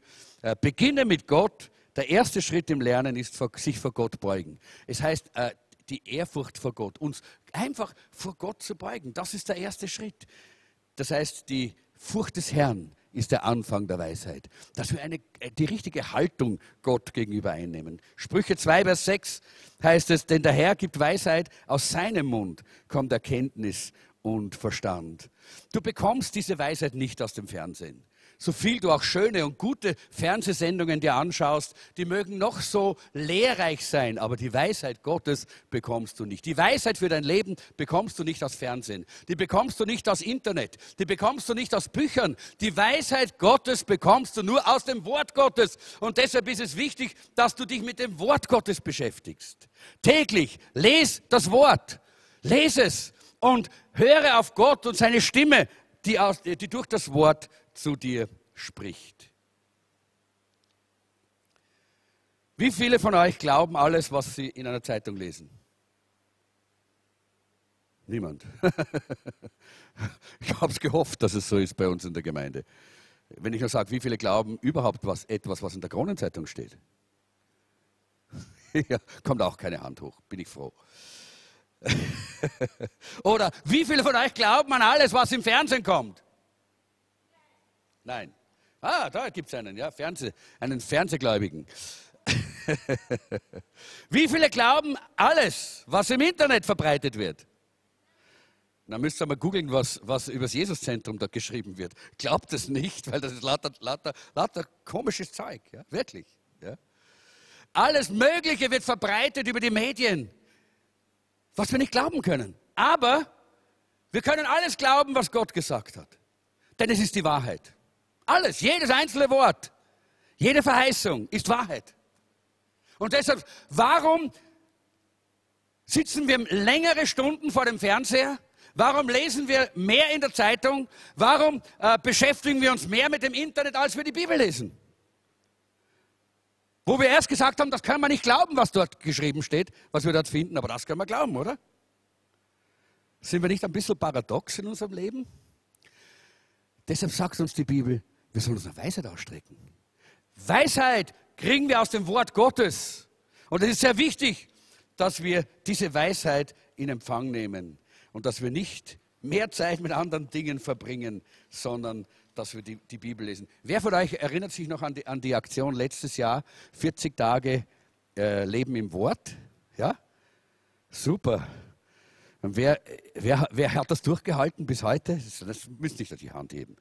beginne mit Gott, der erste Schritt im Lernen ist, sich vor Gott beugen. Es heißt, äh, die Ehrfurcht vor Gott, uns einfach vor Gott zu beugen, das ist der erste Schritt. Das heißt, die Furcht des Herrn ist der Anfang der Weisheit. Dass wir eine, äh, die richtige Haltung Gott gegenüber einnehmen. Sprüche 2, Vers 6 heißt es, denn der Herr gibt Weisheit, aus seinem Mund kommt Erkenntnis und Verstand. Du bekommst diese Weisheit nicht aus dem Fernsehen so viel du auch schöne und gute Fernsehsendungen dir anschaust, die mögen noch so lehrreich sein, aber die Weisheit Gottes bekommst du nicht. Die Weisheit für dein Leben bekommst du nicht aus Fernsehen, die bekommst du nicht aus Internet, die bekommst du nicht aus Büchern. Die Weisheit Gottes bekommst du nur aus dem Wort Gottes. Und deshalb ist es wichtig, dass du dich mit dem Wort Gottes beschäftigst. Täglich lese das Wort, lese es und höre auf Gott und seine Stimme, die, aus, die durch das Wort zu dir spricht. Wie viele von euch glauben alles, was sie in einer Zeitung lesen? Niemand. ich habe es gehofft, dass es so ist bei uns in der Gemeinde. Wenn ich nur sage, wie viele glauben überhaupt was, etwas, was in der Kronenzeitung steht? ja, kommt auch keine Hand hoch, bin ich froh. Oder wie viele von euch glauben an alles, was im Fernsehen kommt? Nein. Ah, da gibt es einen, ja, Fernseh, einen Fernsehgläubigen. Wie viele glauben alles, was im Internet verbreitet wird? Da müsst ihr mal googeln, was, was über das Jesuszentrum da geschrieben wird. Glaubt es nicht, weil das ist lauter, lauter, lauter komisches Zeug, ja, wirklich. Ja. Alles Mögliche wird verbreitet über die Medien, was wir nicht glauben können. Aber wir können alles glauben, was Gott gesagt hat. Denn es ist die Wahrheit. Alles, jedes einzelne Wort, jede Verheißung ist Wahrheit. Und deshalb, warum sitzen wir längere Stunden vor dem Fernseher? Warum lesen wir mehr in der Zeitung? Warum äh, beschäftigen wir uns mehr mit dem Internet, als wir die Bibel lesen? Wo wir erst gesagt haben, das kann man nicht glauben, was dort geschrieben steht, was wir dort finden, aber das können wir glauben, oder? Sind wir nicht ein bisschen paradox in unserem Leben? Deshalb sagt uns die Bibel, wir sollen uns nach Weisheit ausstrecken. Weisheit kriegen wir aus dem Wort Gottes. Und es ist sehr wichtig, dass wir diese Weisheit in Empfang nehmen und dass wir nicht mehr Zeit mit anderen Dingen verbringen, sondern dass wir die, die Bibel lesen. Wer von euch erinnert sich noch an die, an die Aktion letztes Jahr, 40 Tage äh, Leben im Wort? Ja? Super. Und wer, wer, wer hat das durchgehalten bis heute? Das, das müsst nicht die Hand heben.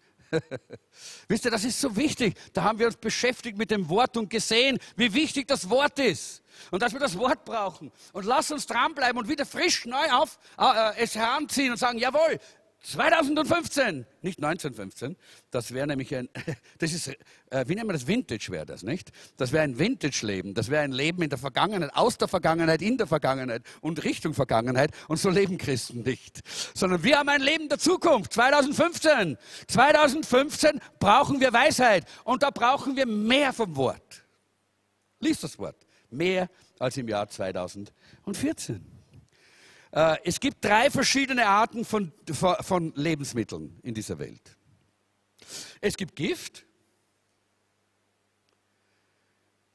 Wisst ihr, das ist so wichtig. Da haben wir uns beschäftigt mit dem Wort und gesehen, wie wichtig das Wort ist. Und dass wir das Wort brauchen. Und lass uns dranbleiben und wieder frisch neu auf äh, äh es heranziehen und sagen, jawohl, 2015, nicht 1915, das wäre nämlich ein, das ist, äh, wie nennen wir das, Vintage wäre das, nicht? Das wäre ein Vintage-Leben, das wäre ein Leben in der Vergangenheit, aus der Vergangenheit, in der Vergangenheit und Richtung Vergangenheit und so leben Christen nicht. Sondern wir haben ein Leben der Zukunft, 2015. 2015 brauchen wir Weisheit und da brauchen wir mehr vom Wort. Lies das Wort, mehr als im Jahr 2014. Äh, es gibt drei verschiedene Arten von, von Lebensmitteln in dieser Welt. Es gibt Gift,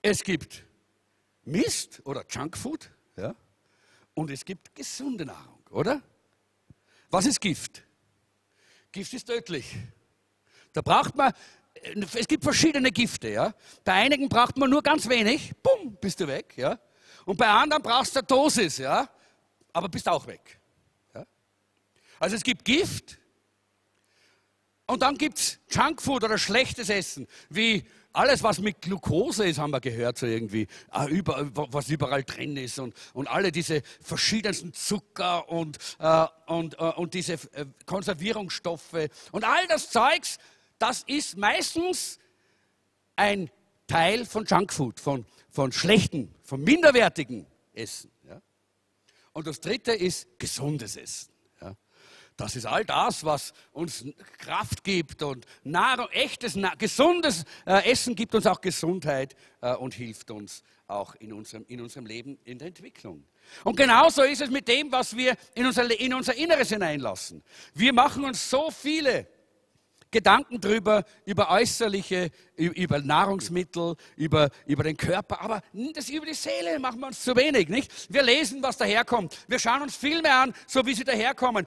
es gibt Mist oder Junkfood ja, und es gibt gesunde Nahrung, oder? Was ist Gift? Gift ist tödlich. Da braucht man, es gibt verschiedene Gifte. Ja. Bei einigen braucht man nur ganz wenig, bumm, bist du weg. Ja. Und bei anderen brauchst du eine Dosis. Ja aber bist auch weg. Ja? Also es gibt Gift und dann gibt es Junkfood oder schlechtes Essen, wie alles, was mit Glucose ist, haben wir gehört, so irgendwie, ah, was überall drin ist und, und alle diese verschiedensten Zucker und, äh, und, äh, und diese äh, Konservierungsstoffe und all das Zeugs, das ist meistens ein Teil von Junkfood, von, von schlechten, von minderwertigen Essen. Und das dritte ist gesundes Essen. Ja. Das ist all das, was uns Kraft gibt und Nahrung, echtes, gesundes äh, Essen gibt uns auch Gesundheit äh, und hilft uns auch in unserem, in unserem Leben, in der Entwicklung. Und genauso ist es mit dem, was wir in unser, in unser Inneres hineinlassen. Wir machen uns so viele Gedanken drüber, über äußerliche, über Nahrungsmittel, über, über den Körper, aber das über die Seele machen wir uns zu wenig, nicht? Wir lesen, was daherkommt. Wir schauen uns Filme an, so wie sie daherkommen.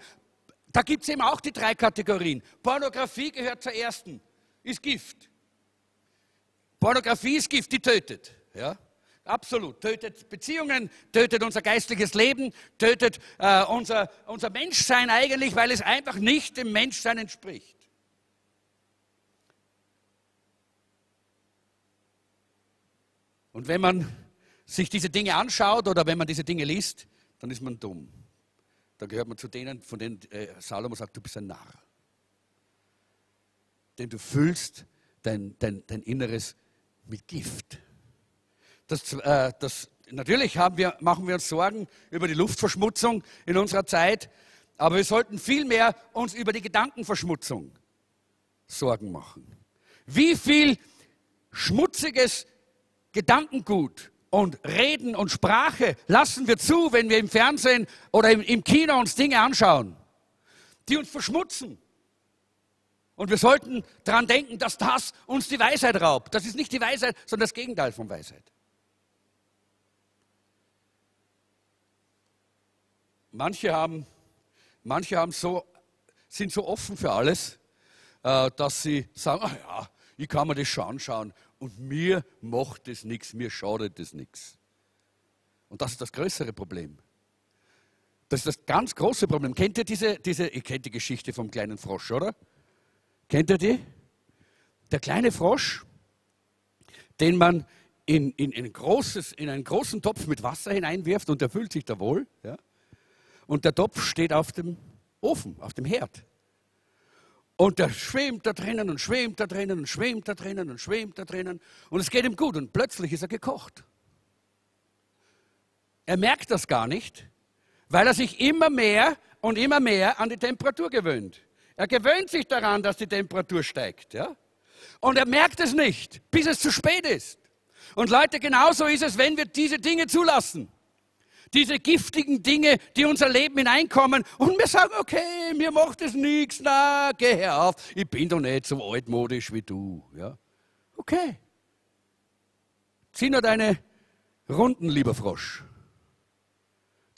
Da gibt es eben auch die drei Kategorien. Pornografie gehört zur ersten, ist Gift. Pornografie ist Gift, die tötet. Ja? Absolut. Tötet Beziehungen, tötet unser geistliches Leben, tötet äh, unser, unser Menschsein eigentlich, weil es einfach nicht dem Menschsein entspricht. Und wenn man sich diese Dinge anschaut oder wenn man diese Dinge liest, dann ist man dumm. Da gehört man zu denen, von denen äh, Salomo sagt, du bist ein Narr. Denn du füllst dein, dein, dein Inneres mit Gift. Das, äh, das, natürlich wir, machen wir uns Sorgen über die Luftverschmutzung in unserer Zeit, aber wir sollten vielmehr uns über die Gedankenverschmutzung Sorgen machen. Wie viel schmutziges Gedankengut und Reden und Sprache lassen wir zu, wenn wir im Fernsehen oder im, Kino uns Dinge anschauen, die uns verschmutzen. Und wir sollten daran denken, dass das uns die Weisheit raubt. Das ist nicht die Weisheit, sondern das Gegenteil von Weisheit. Manche, haben, manche haben so, sind so offen für alles, äh, dass sie sagen, ach ja, ich kann mir das schon anschauen und mir macht es nichts, mir schadet es nichts. Und das ist das größere Problem. Das ist das ganz große Problem. Kennt ihr diese, diese, ihr kennt die Geschichte vom kleinen Frosch, oder? Kennt ihr die? Der kleine Frosch, den man in, in, in, ein großes, in einen großen Topf mit Wasser hineinwirft und der fühlt sich da wohl. Ja? Und der Topf steht auf dem Ofen, auf dem Herd. Und der schwimmt da drinnen und schwimmt da drinnen und schwimmt da drinnen und schwimmt da drinnen. Und es geht ihm gut und plötzlich ist er gekocht. Er merkt das gar nicht, weil er sich immer mehr und immer mehr an die Temperatur gewöhnt. Er gewöhnt sich daran, dass die Temperatur steigt. Ja? Und er merkt es nicht, bis es zu spät ist. Und Leute, genauso ist es, wenn wir diese Dinge zulassen diese giftigen Dinge, die unser Leben hineinkommen und wir sagen, okay, mir macht es nichts, na, geh her auf, ich bin doch nicht so altmodisch wie du. Ja? Okay. Zieh nur deine Runden, lieber Frosch.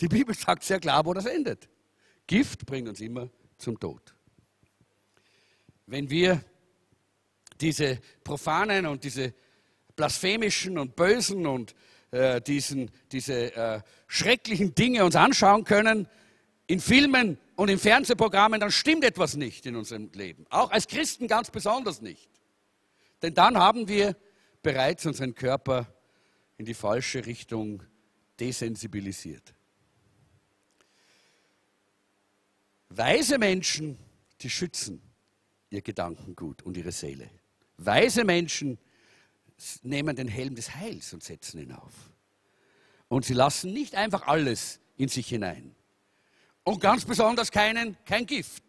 Die Bibel sagt sehr klar, wo das endet. Gift bringt uns immer zum Tod. Wenn wir diese profanen und diese blasphemischen und bösen und äh, diesen, diese äh, schrecklichen Dinge uns anschauen können in Filmen und in Fernsehprogrammen, dann stimmt etwas nicht in unserem Leben. Auch als Christen ganz besonders nicht. Denn dann haben wir bereits unseren Körper in die falsche Richtung desensibilisiert. Weise Menschen, die schützen ihr Gedankengut und ihre Seele. Weise Menschen nehmen den Helm des Heils und setzen ihn auf. Und sie lassen nicht einfach alles in sich hinein. Und ganz besonders keinen, kein Gift.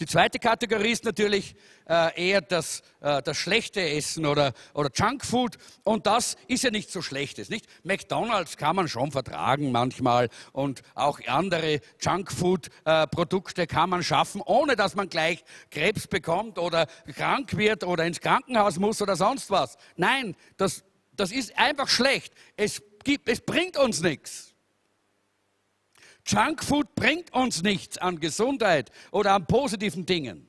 Die zweite Kategorie ist natürlich äh, eher das, äh, das schlechte Essen oder, oder Junkfood. Und das ist ja nicht so schlechtes. Nicht? McDonalds kann man schon vertragen manchmal und auch andere Junkfood-Produkte äh, kann man schaffen, ohne dass man gleich Krebs bekommt oder krank wird oder ins Krankenhaus muss oder sonst was. Nein, das, das ist einfach schlecht. Es, gibt, es bringt uns nichts. Junkfood bringt uns nichts an Gesundheit oder an positiven Dingen.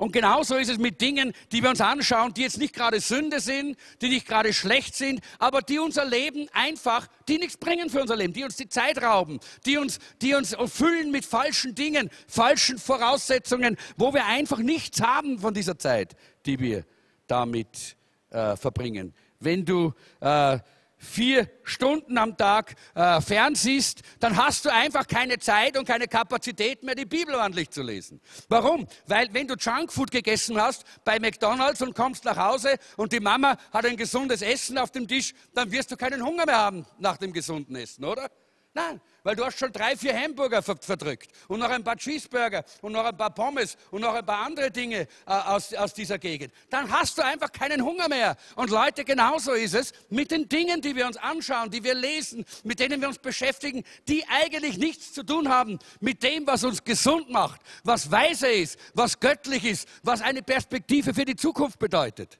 Und genauso ist es mit Dingen, die wir uns anschauen, die jetzt nicht gerade Sünde sind, die nicht gerade schlecht sind, aber die unser Leben einfach, die nichts bringen für unser Leben, die uns die Zeit rauben, die uns, die uns füllen mit falschen Dingen, falschen Voraussetzungen, wo wir einfach nichts haben von dieser Zeit, die wir damit äh, verbringen. Wenn du äh, vier Stunden am Tag äh, fernsiehst, dann hast du einfach keine Zeit und keine Kapazität mehr, die Bibel ordentlich zu lesen. Warum? Weil wenn du Junkfood gegessen hast bei McDonald's und kommst nach Hause und die Mama hat ein gesundes Essen auf dem Tisch, dann wirst du keinen Hunger mehr haben nach dem gesunden Essen, oder? Nein, weil du hast schon drei, vier Hamburger verdrückt und noch ein paar Cheeseburger und noch ein paar Pommes und noch ein paar andere Dinge äh, aus, aus dieser Gegend. Dann hast du einfach keinen Hunger mehr. Und Leute, genauso ist es mit den Dingen, die wir uns anschauen, die wir lesen, mit denen wir uns beschäftigen, die eigentlich nichts zu tun haben mit dem, was uns gesund macht, was weise ist, was göttlich ist, was eine Perspektive für die Zukunft bedeutet.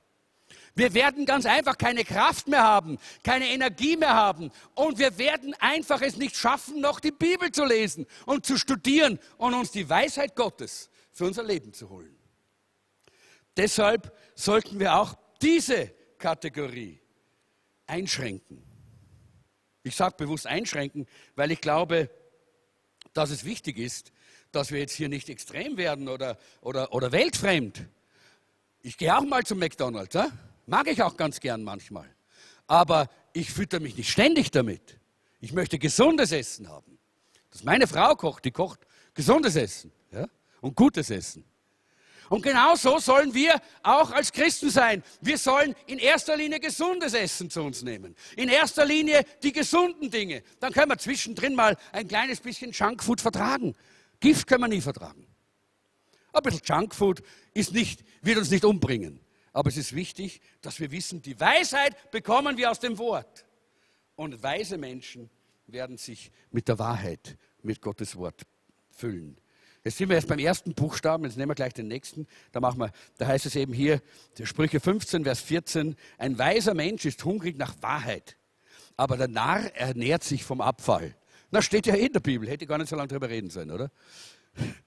Wir werden ganz einfach keine Kraft mehr haben, keine Energie mehr haben und wir werden einfach es nicht schaffen, noch die Bibel zu lesen und zu studieren und uns die Weisheit Gottes für unser Leben zu holen. Deshalb sollten wir auch diese Kategorie einschränken. Ich sage bewusst einschränken, weil ich glaube, dass es wichtig ist, dass wir jetzt hier nicht extrem werden oder, oder, oder weltfremd. Ich gehe auch mal zum McDonald's. Ja? Mag ich auch ganz gern manchmal. Aber ich fütter mich nicht ständig damit. Ich möchte gesundes Essen haben. Dass meine Frau kocht, die kocht gesundes Essen ja? und gutes Essen. Und genau so sollen wir auch als Christen sein. Wir sollen in erster Linie gesundes Essen zu uns nehmen. In erster Linie die gesunden Dinge. Dann können wir zwischendrin mal ein kleines bisschen Junkfood vertragen. Gift können wir nie vertragen. Ein bisschen Junkfood ist nicht, wird uns nicht umbringen. Aber es ist wichtig, dass wir wissen, die Weisheit bekommen wir aus dem Wort. Und weise Menschen werden sich mit der Wahrheit, mit Gottes Wort füllen. Jetzt sind wir erst beim ersten Buchstaben, jetzt nehmen wir gleich den nächsten. Da, machen wir, da heißt es eben hier, Sprüche 15, Vers 14, ein weiser Mensch ist hungrig nach Wahrheit, aber der Narr ernährt sich vom Abfall. Na, steht ja in der Bibel, hätte gar nicht so lange drüber reden sollen, oder?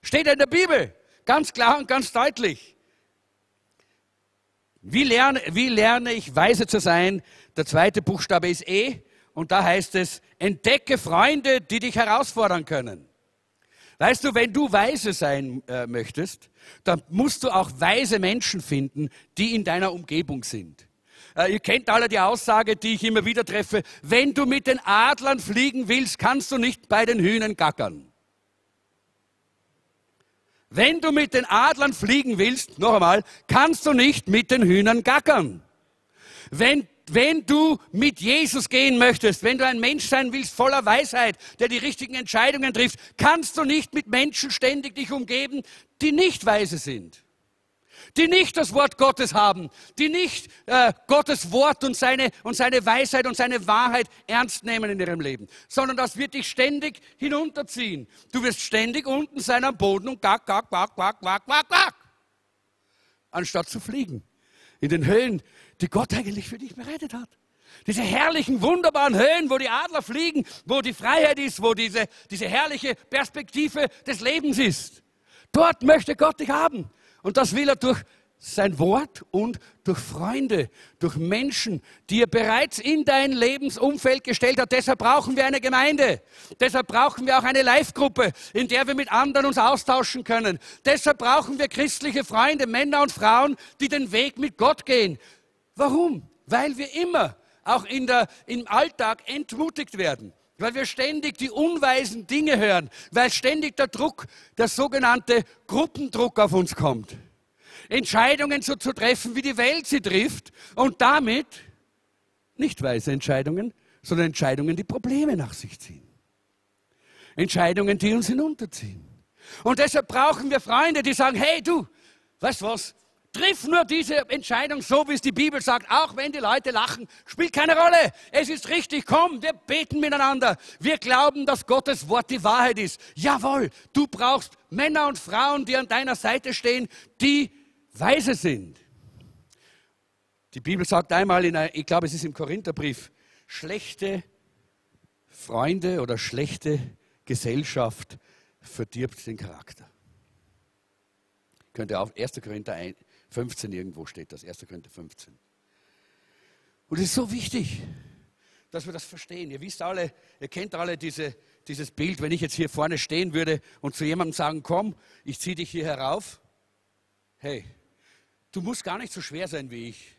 Steht ja in der Bibel, ganz klar und ganz deutlich. Wie lerne, wie lerne ich weise zu sein? Der zweite Buchstabe ist E und da heißt es, entdecke Freunde, die dich herausfordern können. Weißt du, wenn du weise sein äh, möchtest, dann musst du auch weise Menschen finden, die in deiner Umgebung sind. Äh, ihr kennt alle die Aussage, die ich immer wieder treffe, wenn du mit den Adlern fliegen willst, kannst du nicht bei den Hühnern gackern. Wenn du mit den Adlern fliegen willst, noch einmal, kannst du nicht mit den Hühnern gackern. Wenn, wenn du mit Jesus gehen möchtest, wenn du ein Mensch sein willst voller Weisheit, der die richtigen Entscheidungen trifft, kannst du nicht mit Menschen ständig dich umgeben, die nicht weise sind die nicht das Wort Gottes haben, die nicht äh, Gottes Wort und seine, und seine Weisheit und seine Wahrheit ernst nehmen in ihrem Leben, sondern das wird dich ständig hinunterziehen. Du wirst ständig unten sein am Boden und gack, gack, gack, gack, gack, gack, gack, anstatt zu fliegen in den Höhen, die Gott eigentlich für dich bereitet hat. Diese herrlichen, wunderbaren Höhen, wo die Adler fliegen, wo die Freiheit ist, wo diese, diese herrliche Perspektive des Lebens ist. Dort möchte Gott dich haben. Und das will er durch sein Wort und durch Freunde, durch Menschen, die er bereits in dein Lebensumfeld gestellt hat. Deshalb brauchen wir eine Gemeinde. Deshalb brauchen wir auch eine Live-Gruppe, in der wir mit anderen uns austauschen können. Deshalb brauchen wir christliche Freunde, Männer und Frauen, die den Weg mit Gott gehen. Warum? Weil wir immer, auch in der, im Alltag, entmutigt werden weil wir ständig die unweisen Dinge hören, weil ständig der Druck, der sogenannte Gruppendruck auf uns kommt. Entscheidungen so zu treffen, wie die Welt sie trifft und damit nicht weise Entscheidungen, sondern Entscheidungen, die Probleme nach sich ziehen. Entscheidungen, die uns hinunterziehen. Und deshalb brauchen wir Freunde, die sagen, hey du, weißt was, Triff nur diese Entscheidung so, wie es die Bibel sagt, auch wenn die Leute lachen, spielt keine Rolle. Es ist richtig, komm, wir beten miteinander. Wir glauben, dass Gottes Wort die Wahrheit ist. Jawohl, du brauchst Männer und Frauen, die an deiner Seite stehen, die weise sind. Die Bibel sagt einmal, in einer, ich glaube, es ist im Korintherbrief, schlechte Freunde oder schlechte Gesellschaft verdirbt den Charakter. Könnt ihr auf 1. Korinther 15 irgendwo steht das, 1. Korinther 15. Und es ist so wichtig, dass wir das verstehen. Ihr wisst alle, ihr kennt alle diese, dieses Bild, wenn ich jetzt hier vorne stehen würde und zu jemandem sagen, komm, ich ziehe dich hier herauf. Hey, du musst gar nicht so schwer sein wie ich.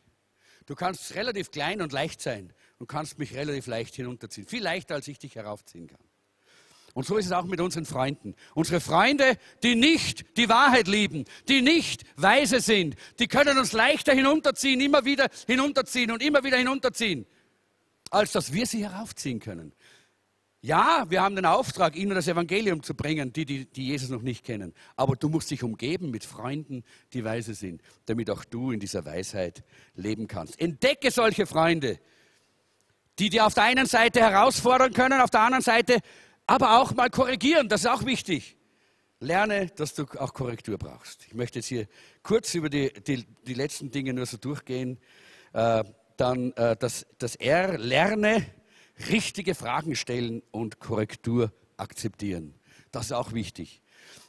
Du kannst relativ klein und leicht sein und kannst mich relativ leicht hinunterziehen. Viel leichter, als ich dich heraufziehen kann. Und so ist es auch mit unseren Freunden. Unsere Freunde, die nicht die Wahrheit lieben, die nicht weise sind, die können uns leichter hinunterziehen, immer wieder hinunterziehen und immer wieder hinunterziehen, als dass wir sie heraufziehen können. Ja, wir haben den Auftrag, ihnen das Evangelium zu bringen, die, die, die Jesus noch nicht kennen. Aber du musst dich umgeben mit Freunden, die weise sind, damit auch du in dieser Weisheit leben kannst. Entdecke solche Freunde, die dir auf der einen Seite herausfordern können, auf der anderen Seite aber auch mal korrigieren, das ist auch wichtig. Lerne, dass du auch Korrektur brauchst. Ich möchte jetzt hier kurz über die, die, die letzten Dinge nur so durchgehen. Äh, dann äh, das, das R, lerne, richtige Fragen stellen und Korrektur akzeptieren. Das ist auch wichtig.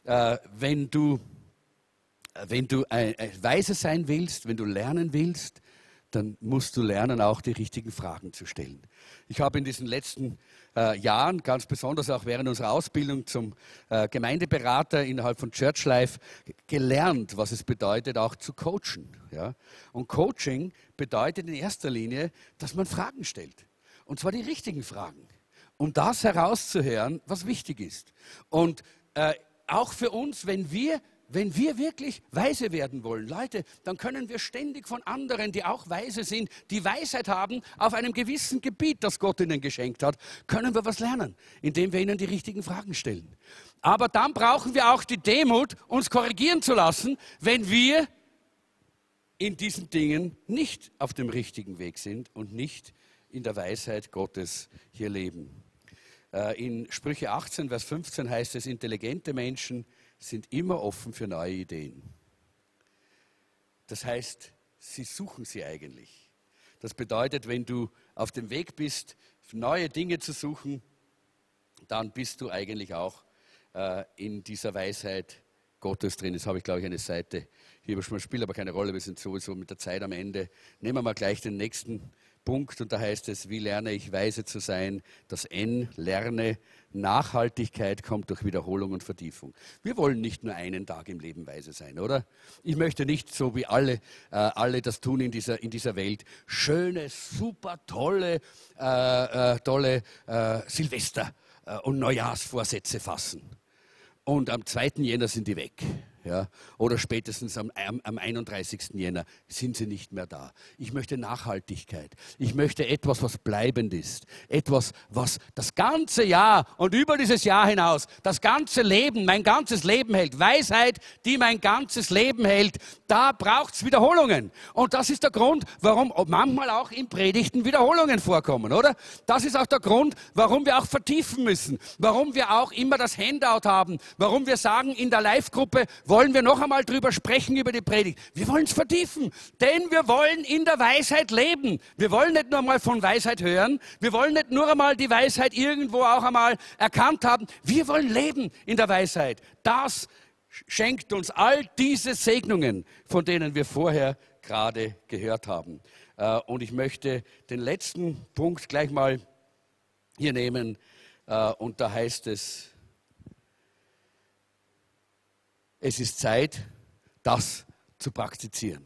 Äh, wenn du, wenn du Weise sein willst, wenn du lernen willst, dann musst du lernen, auch die richtigen Fragen zu stellen. Ich habe in diesen letzten äh, Jahren, ganz besonders auch während unserer Ausbildung zum äh, Gemeindeberater innerhalb von Church Life, gelernt, was es bedeutet, auch zu coachen. Ja? Und Coaching bedeutet in erster Linie, dass man Fragen stellt. Und zwar die richtigen Fragen. Um das herauszuhören, was wichtig ist. Und äh, auch für uns, wenn wir wenn wir wirklich weise werden wollen, Leute, dann können wir ständig von anderen, die auch weise sind, die Weisheit haben auf einem gewissen Gebiet, das Gott ihnen geschenkt hat, können wir was lernen, indem wir ihnen die richtigen Fragen stellen. Aber dann brauchen wir auch die Demut, uns korrigieren zu lassen, wenn wir in diesen Dingen nicht auf dem richtigen Weg sind und nicht in der Weisheit Gottes hier leben. Äh, in Sprüche 18, Vers 15 heißt es, intelligente Menschen sind immer offen für neue Ideen. Das heißt, sie suchen sie eigentlich. Das bedeutet, wenn du auf dem Weg bist, neue Dinge zu suchen, dann bist du eigentlich auch äh, in dieser Weisheit Gottes drin. Jetzt habe ich, glaube ich, eine Seite hier spielt aber keine Rolle, wir sind sowieso mit der Zeit am Ende. Nehmen wir mal gleich den nächsten Punkt und da heißt es, wie lerne ich weise zu sein? Das N, lerne, Nachhaltigkeit kommt durch Wiederholung und Vertiefung. Wir wollen nicht nur einen Tag im Leben weise sein, oder? Ich möchte nicht so wie alle, äh, alle das tun in dieser, in dieser Welt, schöne, super tolle, äh, äh, tolle äh, Silvester- äh, und Neujahrsvorsätze fassen. Und am 2. Jänner sind die weg. Ja, oder spätestens am, am, am 31. Jänner sind sie nicht mehr da. Ich möchte Nachhaltigkeit. Ich möchte etwas, was bleibend ist. Etwas, was das ganze Jahr und über dieses Jahr hinaus, das ganze Leben, mein ganzes Leben hält. Weisheit, die mein ganzes Leben hält. Da braucht es Wiederholungen. Und das ist der Grund, warum manchmal auch in Predigten Wiederholungen vorkommen, oder? Das ist auch der Grund, warum wir auch vertiefen müssen. Warum wir auch immer das Handout haben. Warum wir sagen, in der Live-Gruppe, wollen wir noch einmal drüber sprechen, über die Predigt. Wir wollen es vertiefen, denn wir wollen in der Weisheit leben. Wir wollen nicht nur einmal von Weisheit hören, wir wollen nicht nur einmal die Weisheit irgendwo auch einmal erkannt haben, wir wollen leben in der Weisheit. Das schenkt uns all diese Segnungen, von denen wir vorher gerade gehört haben. Äh, und ich möchte den letzten Punkt gleich mal hier nehmen. Äh, und da heißt es, es ist Zeit, das zu praktizieren.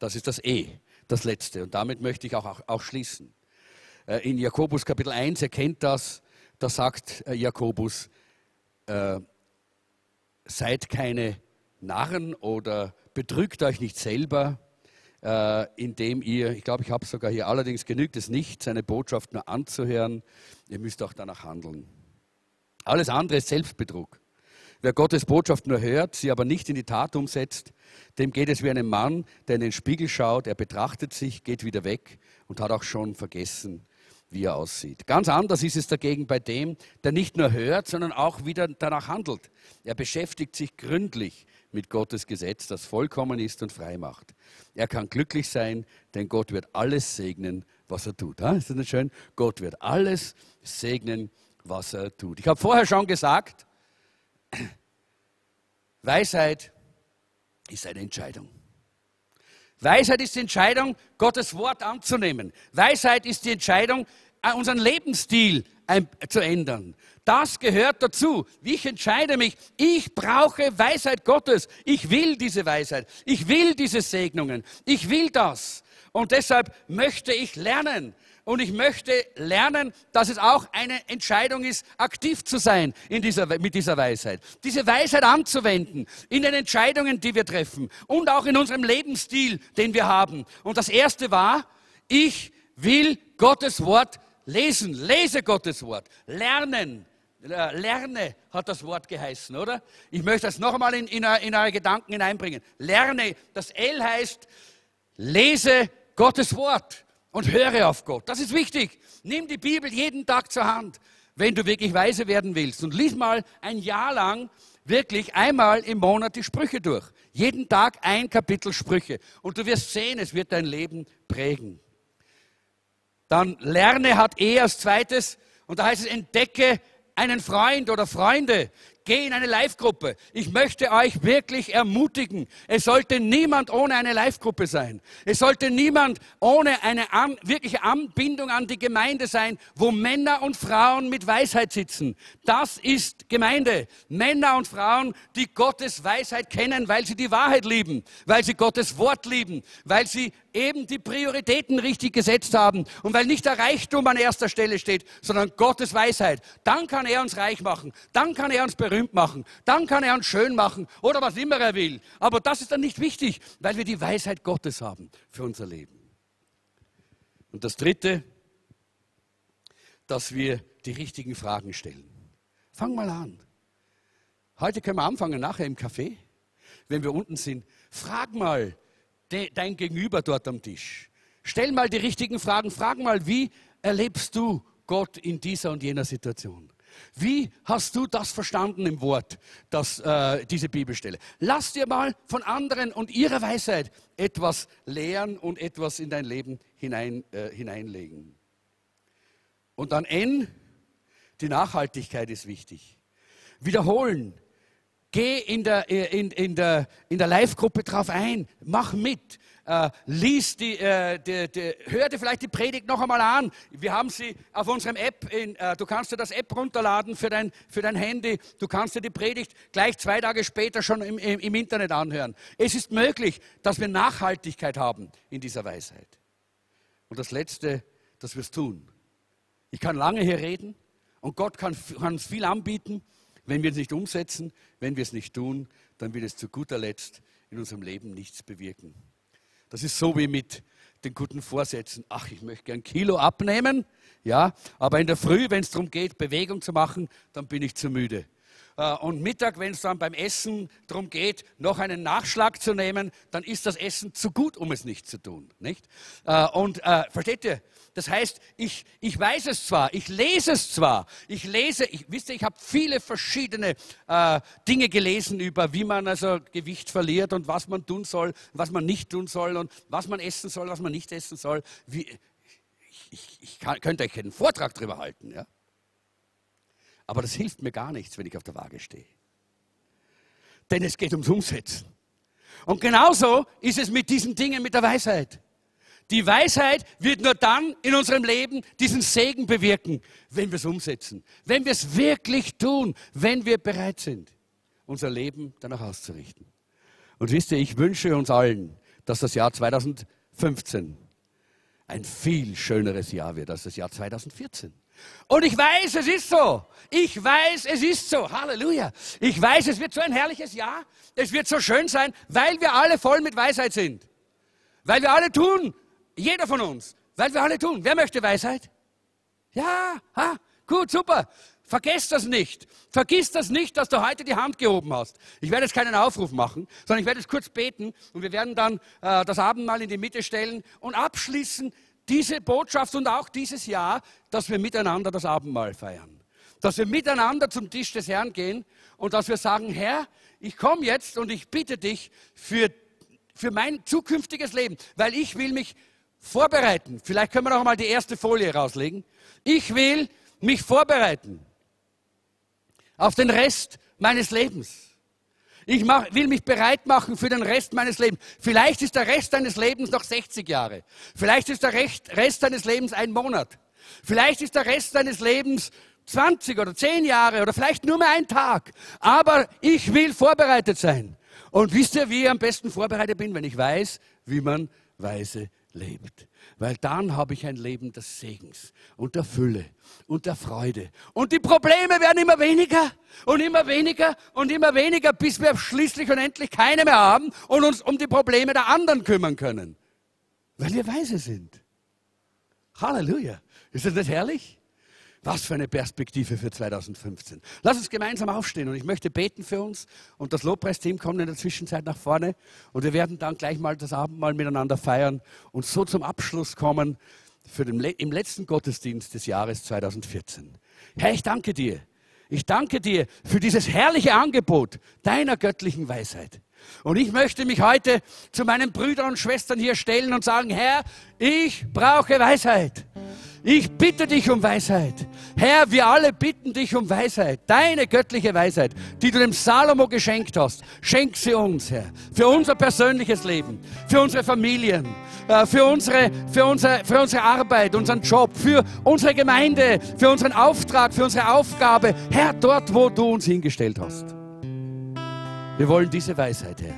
Das ist das E, das Letzte. Und damit möchte ich auch, auch schließen. Äh, in Jakobus Kapitel 1 erkennt das, da sagt äh, Jakobus, äh, seid keine Narren oder betrügt euch nicht selber, äh, indem ihr, ich glaube, ich habe sogar hier, allerdings genügt es nicht, seine Botschaft nur anzuhören, ihr müsst auch danach handeln. Alles andere ist Selbstbetrug. Wer Gottes Botschaft nur hört, sie aber nicht in die Tat umsetzt, dem geht es wie einem Mann, der in den Spiegel schaut, er betrachtet sich, geht wieder weg und hat auch schon vergessen, wie er aussieht. Ganz anders ist es dagegen bei dem, der nicht nur hört, sondern auch wieder danach handelt. Er beschäftigt sich gründlich mit Gottes Gesetz, das vollkommen ist und frei macht. Er kann glücklich sein, denn Gott wird alles segnen, was er tut. Ist das nicht schön? Gott wird alles segnen, was er tut. Ich habe vorher schon gesagt, Weisheit ist eine Entscheidung. Weisheit ist die Entscheidung, Gottes Wort anzunehmen. Weisheit ist die Entscheidung, äh, unseren Lebensstil zu ändern. Das gehört dazu. Ich entscheide mich, ich brauche Weisheit Gottes. Ich will diese Weisheit. Ich will diese Segnungen. Ich will das. Und deshalb möchte ich lernen. Und ich möchte lernen, dass es auch eine Entscheidung ist, aktiv zu sein in dieser, mit dieser Weisheit. Diese Weisheit anzuwenden in den Entscheidungen, die wir treffen und auch in unserem Lebensstil, den wir haben. Und das erste war, ich will Gottes Wort lesen. Lese Gottes Wort. Lernen. Lerne hat das Wort geheißen, oder? Ich möchte das noch einmal in, in, in eure Gedanken hineinbringen. Lerne. Das L heißt, lese Gottes Wort und höre auf Gott. Das ist wichtig. Nimm die Bibel jeden Tag zur Hand, wenn du wirklich weise werden willst. Und lies mal ein Jahr lang wirklich einmal im Monat die Sprüche durch. Jeden Tag ein Kapitel Sprüche. Und du wirst sehen, es wird dein Leben prägen. Dann lerne hat er als zweites. Und da heißt es, entdecke einen Freund oder Freunde. Geh in eine Live-Gruppe. Ich möchte euch wirklich ermutigen. Es sollte niemand ohne eine Live-Gruppe sein. Es sollte niemand ohne eine an, wirkliche Anbindung an die Gemeinde sein, wo Männer und Frauen mit Weisheit sitzen. Das ist Gemeinde. Männer und Frauen, die Gottes Weisheit kennen, weil sie die Wahrheit lieben, weil sie Gottes Wort lieben, weil sie eben die Prioritäten richtig gesetzt haben und weil nicht der Reichtum an erster Stelle steht, sondern Gottes Weisheit. Dann kann er uns reich machen. Dann kann er uns berühmt machen, dann kann er uns schön machen oder was immer er will. Aber das ist dann nicht wichtig, weil wir die Weisheit Gottes haben für unser Leben. Und das Dritte, dass wir die richtigen Fragen stellen. Fang mal an. Heute können wir anfangen, nachher im Café, wenn wir unten sind. Frag mal de, dein Gegenüber dort am Tisch. Stell mal die richtigen Fragen. Frag mal, wie erlebst du Gott in dieser und jener Situation? Wie hast du das verstanden im Wort, das, äh, diese Bibelstelle? Lass dir mal von anderen und ihrer Weisheit etwas lehren und etwas in dein Leben hinein, äh, hineinlegen. Und dann N, die Nachhaltigkeit ist wichtig. Wiederholen. Geh in der, äh, in, in der, in der Live-Gruppe drauf ein. Mach mit äh, lies die, äh, die, die, hör dir vielleicht die Predigt noch einmal an. Wir haben sie auf unserem App, in, äh, du kannst dir das App runterladen für dein, für dein Handy. Du kannst dir die Predigt gleich zwei Tage später schon im, im, im Internet anhören. Es ist möglich, dass wir Nachhaltigkeit haben in dieser Weisheit. Und das Letzte, dass wir es tun. Ich kann lange hier reden und Gott kann, kann uns viel anbieten. Wenn wir es nicht umsetzen, wenn wir es nicht tun, dann wird es zu guter Letzt in unserem Leben nichts bewirken. Das ist so wie mit den guten Vorsätzen. Ach, ich möchte gern Kilo abnehmen, ja, aber in der Früh, wenn es darum geht, Bewegung zu machen, dann bin ich zu müde. Äh, und Mittag, wenn es dann beim Essen darum geht, noch einen Nachschlag zu nehmen, dann ist das Essen zu gut, um es nicht zu tun. Nicht? Äh, und äh, versteht ihr? Das heißt, ich, ich weiß es zwar, ich lese es zwar, ich lese, ich, wisst ihr, ich habe viele verschiedene äh, Dinge gelesen über, wie man also Gewicht verliert und was man tun soll, was man nicht tun soll und was man essen soll, was man nicht essen soll. Wie, ich, ich, kann, könnte euch einen Vortrag darüber halten, ja? Aber das hilft mir gar nichts, wenn ich auf der Waage stehe. Denn es geht ums Umsetzen. Und genauso ist es mit diesen Dingen mit der Weisheit. Die Weisheit wird nur dann in unserem Leben diesen Segen bewirken, wenn wir es umsetzen, wenn wir es wirklich tun, wenn wir bereit sind, unser Leben danach auszurichten. Und wisst ihr, ich wünsche uns allen, dass das Jahr 2015 ein viel schöneres Jahr wird als das Jahr 2014. Und ich weiß, es ist so. Ich weiß, es ist so. Halleluja. Ich weiß, es wird so ein herrliches Jahr. Es wird so schön sein, weil wir alle voll mit Weisheit sind. Weil wir alle tun, jeder von uns, weil wir alle tun. Wer möchte Weisheit? Ja, ha, gut, super. Vergesst das nicht. Vergiss das nicht, dass du heute die Hand gehoben hast. Ich werde jetzt keinen Aufruf machen, sondern ich werde jetzt kurz beten und wir werden dann äh, das Abendmahl in die Mitte stellen und abschließen diese Botschaft und auch dieses Jahr, dass wir miteinander das Abendmahl feiern. Dass wir miteinander zum Tisch des Herrn gehen und dass wir sagen, Herr, ich komme jetzt und ich bitte dich für, für mein zukünftiges Leben, weil ich will mich vorbereiten. Vielleicht können wir noch einmal die erste Folie rauslegen. Ich will mich vorbereiten auf den Rest meines Lebens. Ich mach, will mich bereit machen für den Rest meines Lebens. Vielleicht ist der Rest deines Lebens noch 60 Jahre. Vielleicht ist der Rest deines Lebens ein Monat. Vielleicht ist der Rest deines Lebens 20 oder 10 Jahre oder vielleicht nur mehr ein Tag. Aber ich will vorbereitet sein. Und wisst ihr, wie ich am besten vorbereitet bin, wenn ich weiß, wie man weise lebt. Weil dann habe ich ein Leben des Segens und der Fülle und der Freude. Und die Probleme werden immer weniger und immer weniger und immer weniger, bis wir schließlich und endlich keine mehr haben und uns um die Probleme der anderen kümmern können. Weil wir weise sind. Halleluja. Ist das nicht herrlich? Was für eine Perspektive für 2015. Lass uns gemeinsam aufstehen und ich möchte beten für uns und das Lobpreisteam kommt in der Zwischenzeit nach vorne und wir werden dann gleich mal das Abendmahl miteinander feiern und so zum Abschluss kommen für den, im letzten Gottesdienst des Jahres 2014. Herr, ich danke dir. Ich danke dir für dieses herrliche Angebot deiner göttlichen Weisheit. Und ich möchte mich heute zu meinen Brüdern und Schwestern hier stellen und sagen, Herr, ich brauche Weisheit. Ich bitte dich um Weisheit. Herr, wir alle bitten dich um Weisheit. Deine göttliche Weisheit, die du dem Salomo geschenkt hast. Schenk sie uns, Herr. Für unser persönliches Leben, für unsere Familien, äh, für unsere, für unsere, für unsere Arbeit, unseren Job, für unsere Gemeinde, für unseren Auftrag, für unsere Aufgabe. Herr, dort, wo du uns hingestellt hast. Wir wollen diese Weisheit, Herr.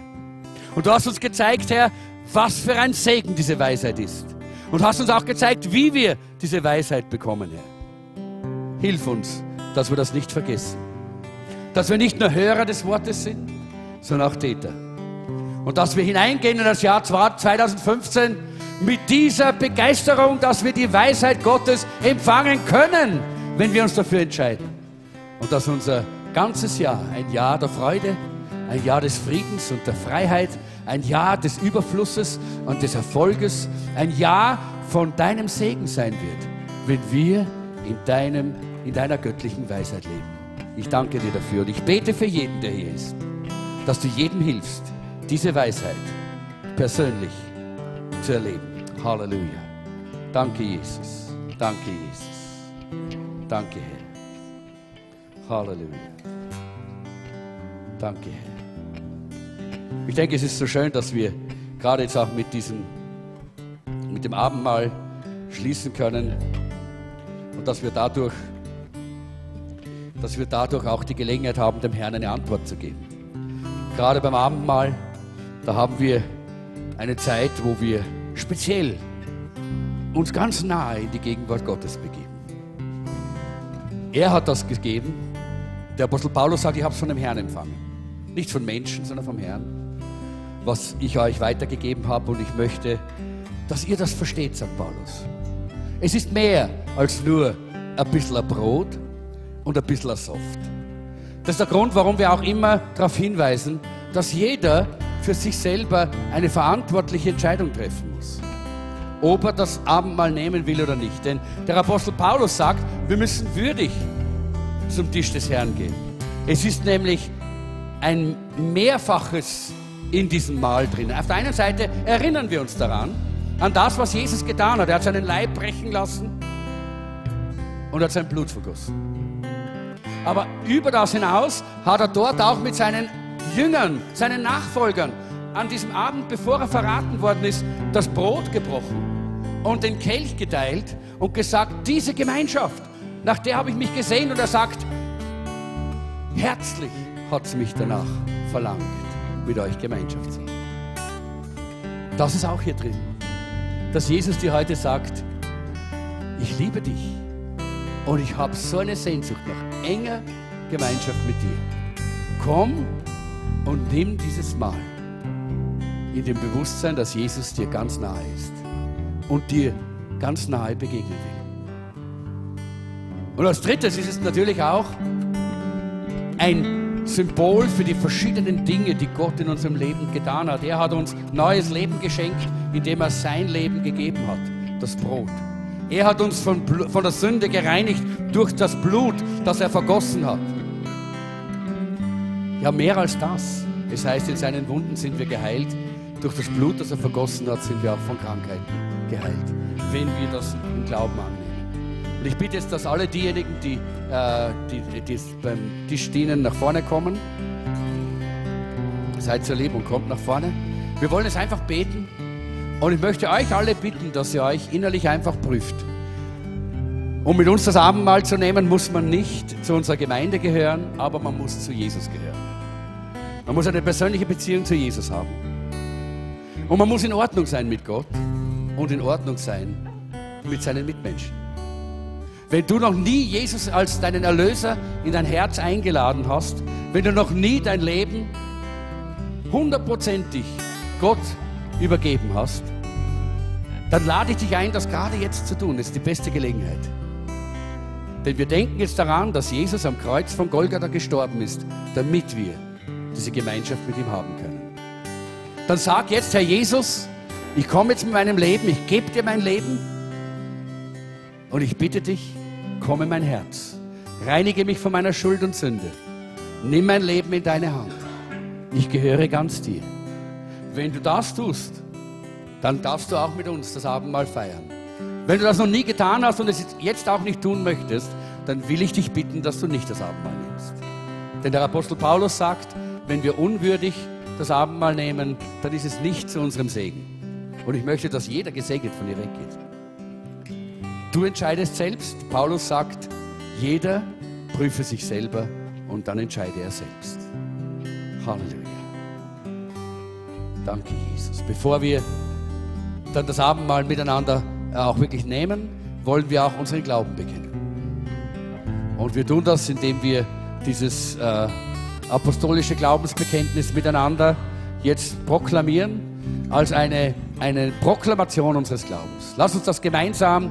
Und du hast uns gezeigt, Herr, was für ein Segen diese Weisheit ist. Und hast uns auch gezeigt, wie wir diese Weisheit bekommen, Herr. Hilf uns, dass wir das nicht vergessen. Dass wir nicht nur Hörer des Wortes sind, sondern auch Täter. Und dass wir hineingehen in das Jahr 2015 mit dieser Begeisterung, dass wir die Weisheit Gottes empfangen können, wenn wir uns dafür entscheiden. Und dass unser ganzes Jahr ein Jahr der Freude, ein Jahr des Friedens und der Freiheit, ein Jahr des Überflusses und des Erfolges, ein Jahr von deinem Segen sein wird, wenn wir in, deinem, in deiner göttlichen Weisheit leben. Ich danke dir dafür und ich bete für jeden, der hier ist, dass du jedem hilfst, diese Weisheit persönlich zu erleben. Halleluja. Danke, Jesus. Danke, Jesus. Danke, Herr. Halleluja. Danke, Herr. Ich denke, es ist so schön, dass wir gerade jetzt auch mit diesem mit dem Abendmahl schließen können und dass wir dadurch, dass wir dadurch auch die Gelegenheit haben, dem Herrn eine Antwort zu geben. Gerade beim Abendmahl, da haben wir eine Zeit, wo wir speziell uns ganz nahe in die Gegenwart Gottes begeben. Er hat das gegeben. Der Apostel Paulus sagt, ich habe es von dem Herrn empfangen. Nicht von Menschen, sondern vom Herrn, was ich euch weitergegeben habe. Und ich möchte, dass ihr das versteht, sagt Paulus. Es ist mehr als nur ein bisschen Brot und ein bisschen Soft. Das ist der Grund, warum wir auch immer darauf hinweisen, dass jeder für sich selber eine verantwortliche Entscheidung treffen muss. Ob er das Abendmahl nehmen will oder nicht. Denn der Apostel Paulus sagt, wir müssen würdig zum Tisch des Herrn gehen. Es ist nämlich ein Mehrfaches in diesem Mahl drin. Auf der einen Seite erinnern wir uns daran, an das, was Jesus getan hat. Er hat seinen Leib brechen lassen und hat sein Blut vergossen. Aber über das hinaus hat er dort auch mit seinen Jüngern, seinen Nachfolgern, an diesem Abend, bevor er verraten worden ist, das Brot gebrochen und den Kelch geteilt und gesagt, diese Gemeinschaft, nach der habe ich mich gesehen und er sagt, herzlich hat es mich danach verlangt, mit euch Gemeinschaft zu haben. Das ist auch hier drin, dass Jesus dir heute sagt, ich liebe dich und ich habe so eine Sehnsucht nach enger Gemeinschaft mit dir. Komm und nimm dieses Mal in dem Bewusstsein, dass Jesus dir ganz nahe ist und dir ganz nahe begegnen will. Und als drittes ist es natürlich auch ein Symbol für die verschiedenen Dinge, die Gott in unserem Leben getan hat. Er hat uns neues Leben geschenkt, indem er sein Leben gegeben hat, das Brot. Er hat uns von, von der Sünde gereinigt durch das Blut, das er vergossen hat. Ja, mehr als das. Es heißt, in seinen Wunden sind wir geheilt. Durch das Blut, das er vergossen hat, sind wir auch von Krankheiten geheilt, wenn wir das im Glauben annehmen. Und ich bitte jetzt, dass alle diejenigen, die, äh, die, die beim Tisch dienen, nach vorne kommen. Seid so lieb und kommt nach vorne. Wir wollen es einfach beten. Und ich möchte euch alle bitten, dass ihr euch innerlich einfach prüft. Um mit uns das Abendmahl zu nehmen, muss man nicht zu unserer Gemeinde gehören, aber man muss zu Jesus gehören. Man muss eine persönliche Beziehung zu Jesus haben. Und man muss in Ordnung sein mit Gott und in Ordnung sein mit seinen Mitmenschen. Wenn du noch nie Jesus als deinen Erlöser in dein Herz eingeladen hast, wenn du noch nie dein Leben hundertprozentig Gott übergeben hast, dann lade ich dich ein, das gerade jetzt zu tun. Das ist die beste Gelegenheit. Denn wir denken jetzt daran, dass Jesus am Kreuz von Golgatha gestorben ist, damit wir diese Gemeinschaft mit ihm haben können. Dann sag jetzt, Herr Jesus, ich komme jetzt mit meinem Leben, ich gebe dir mein Leben und ich bitte dich, komm in mein Herz. Reinige mich von meiner Schuld und Sünde. Nimm mein Leben in deine Hand. Ich gehöre ganz dir. Wenn du das tust, dann darfst du auch mit uns das Abendmahl feiern. Wenn du das noch nie getan hast und es jetzt auch nicht tun möchtest, dann will ich dich bitten, dass du nicht das Abendmahl nimmst. Denn der Apostel Paulus sagt, wenn wir unwürdig das Abendmahl nehmen, dann ist es nicht zu unserem Segen. Und ich möchte, dass jeder gesegnet von dir weggeht. Du entscheidest selbst. Paulus sagt, jeder prüfe sich selber und dann entscheide er selbst. Halleluja. Danke, Jesus. Bevor wir dann das Abendmahl miteinander äh, auch wirklich nehmen, wollen wir auch unseren Glauben bekennen. Und wir tun das, indem wir dieses äh, apostolische Glaubensbekenntnis miteinander jetzt proklamieren als eine, eine Proklamation unseres Glaubens. Lass uns das gemeinsam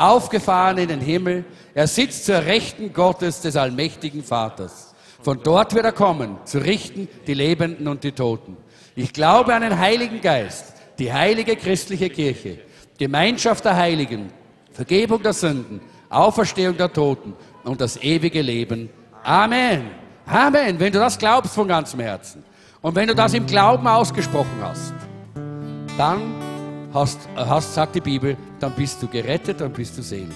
aufgefahren in den Himmel, er sitzt zur Rechten Gottes des allmächtigen Vaters. Von dort wird er kommen, zu richten die Lebenden und die Toten. Ich glaube an den Heiligen Geist, die heilige christliche Kirche, Gemeinschaft der Heiligen, Vergebung der Sünden, Auferstehung der Toten und das ewige Leben. Amen. Amen. Wenn du das glaubst von ganzem Herzen und wenn du das im Glauben ausgesprochen hast, dann hast, hast, sagt die Bibel, dann bist du gerettet, dann bist du selig.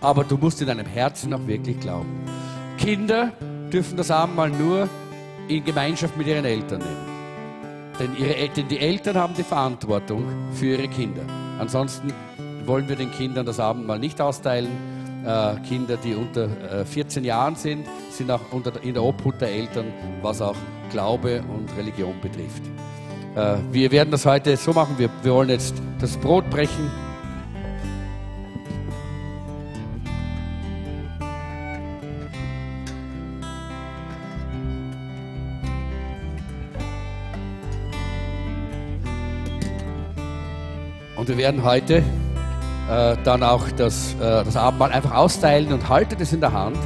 Aber du musst in deinem Herzen auch wirklich glauben. Kinder dürfen das Abendmahl nur in Gemeinschaft mit ihren Eltern nehmen. Denn, ihre, denn die Eltern haben die Verantwortung für ihre Kinder. Ansonsten wollen wir den Kindern das Abendmahl nicht austeilen. Äh, Kinder, die unter äh, 14 Jahren sind, sind auch in der Obhut der Eltern, was auch Glaube und Religion betrifft. Äh, wir werden das heute so machen. Wir, wir wollen jetzt das Brot brechen. Und wir werden heute äh, dann auch das, äh, das Abendmahl einfach austeilen und haltet es in der Hand.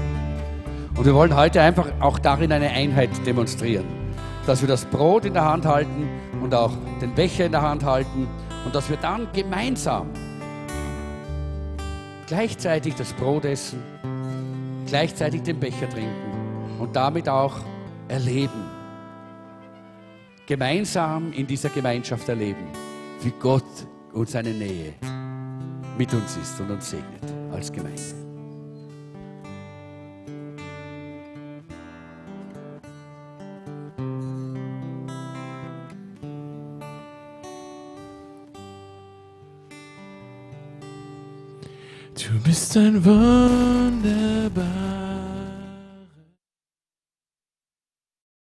Und wir wollen heute einfach auch darin eine Einheit demonstrieren. Dass wir das Brot in der Hand halten und auch den Becher in der Hand halten und dass wir dann gemeinsam gleichzeitig das Brot essen, gleichzeitig den Becher trinken und damit auch erleben. Gemeinsam in dieser Gemeinschaft erleben, wie Gott und seine Nähe mit uns ist und uns segnet als Gemeinde. Bist ein wunderbarer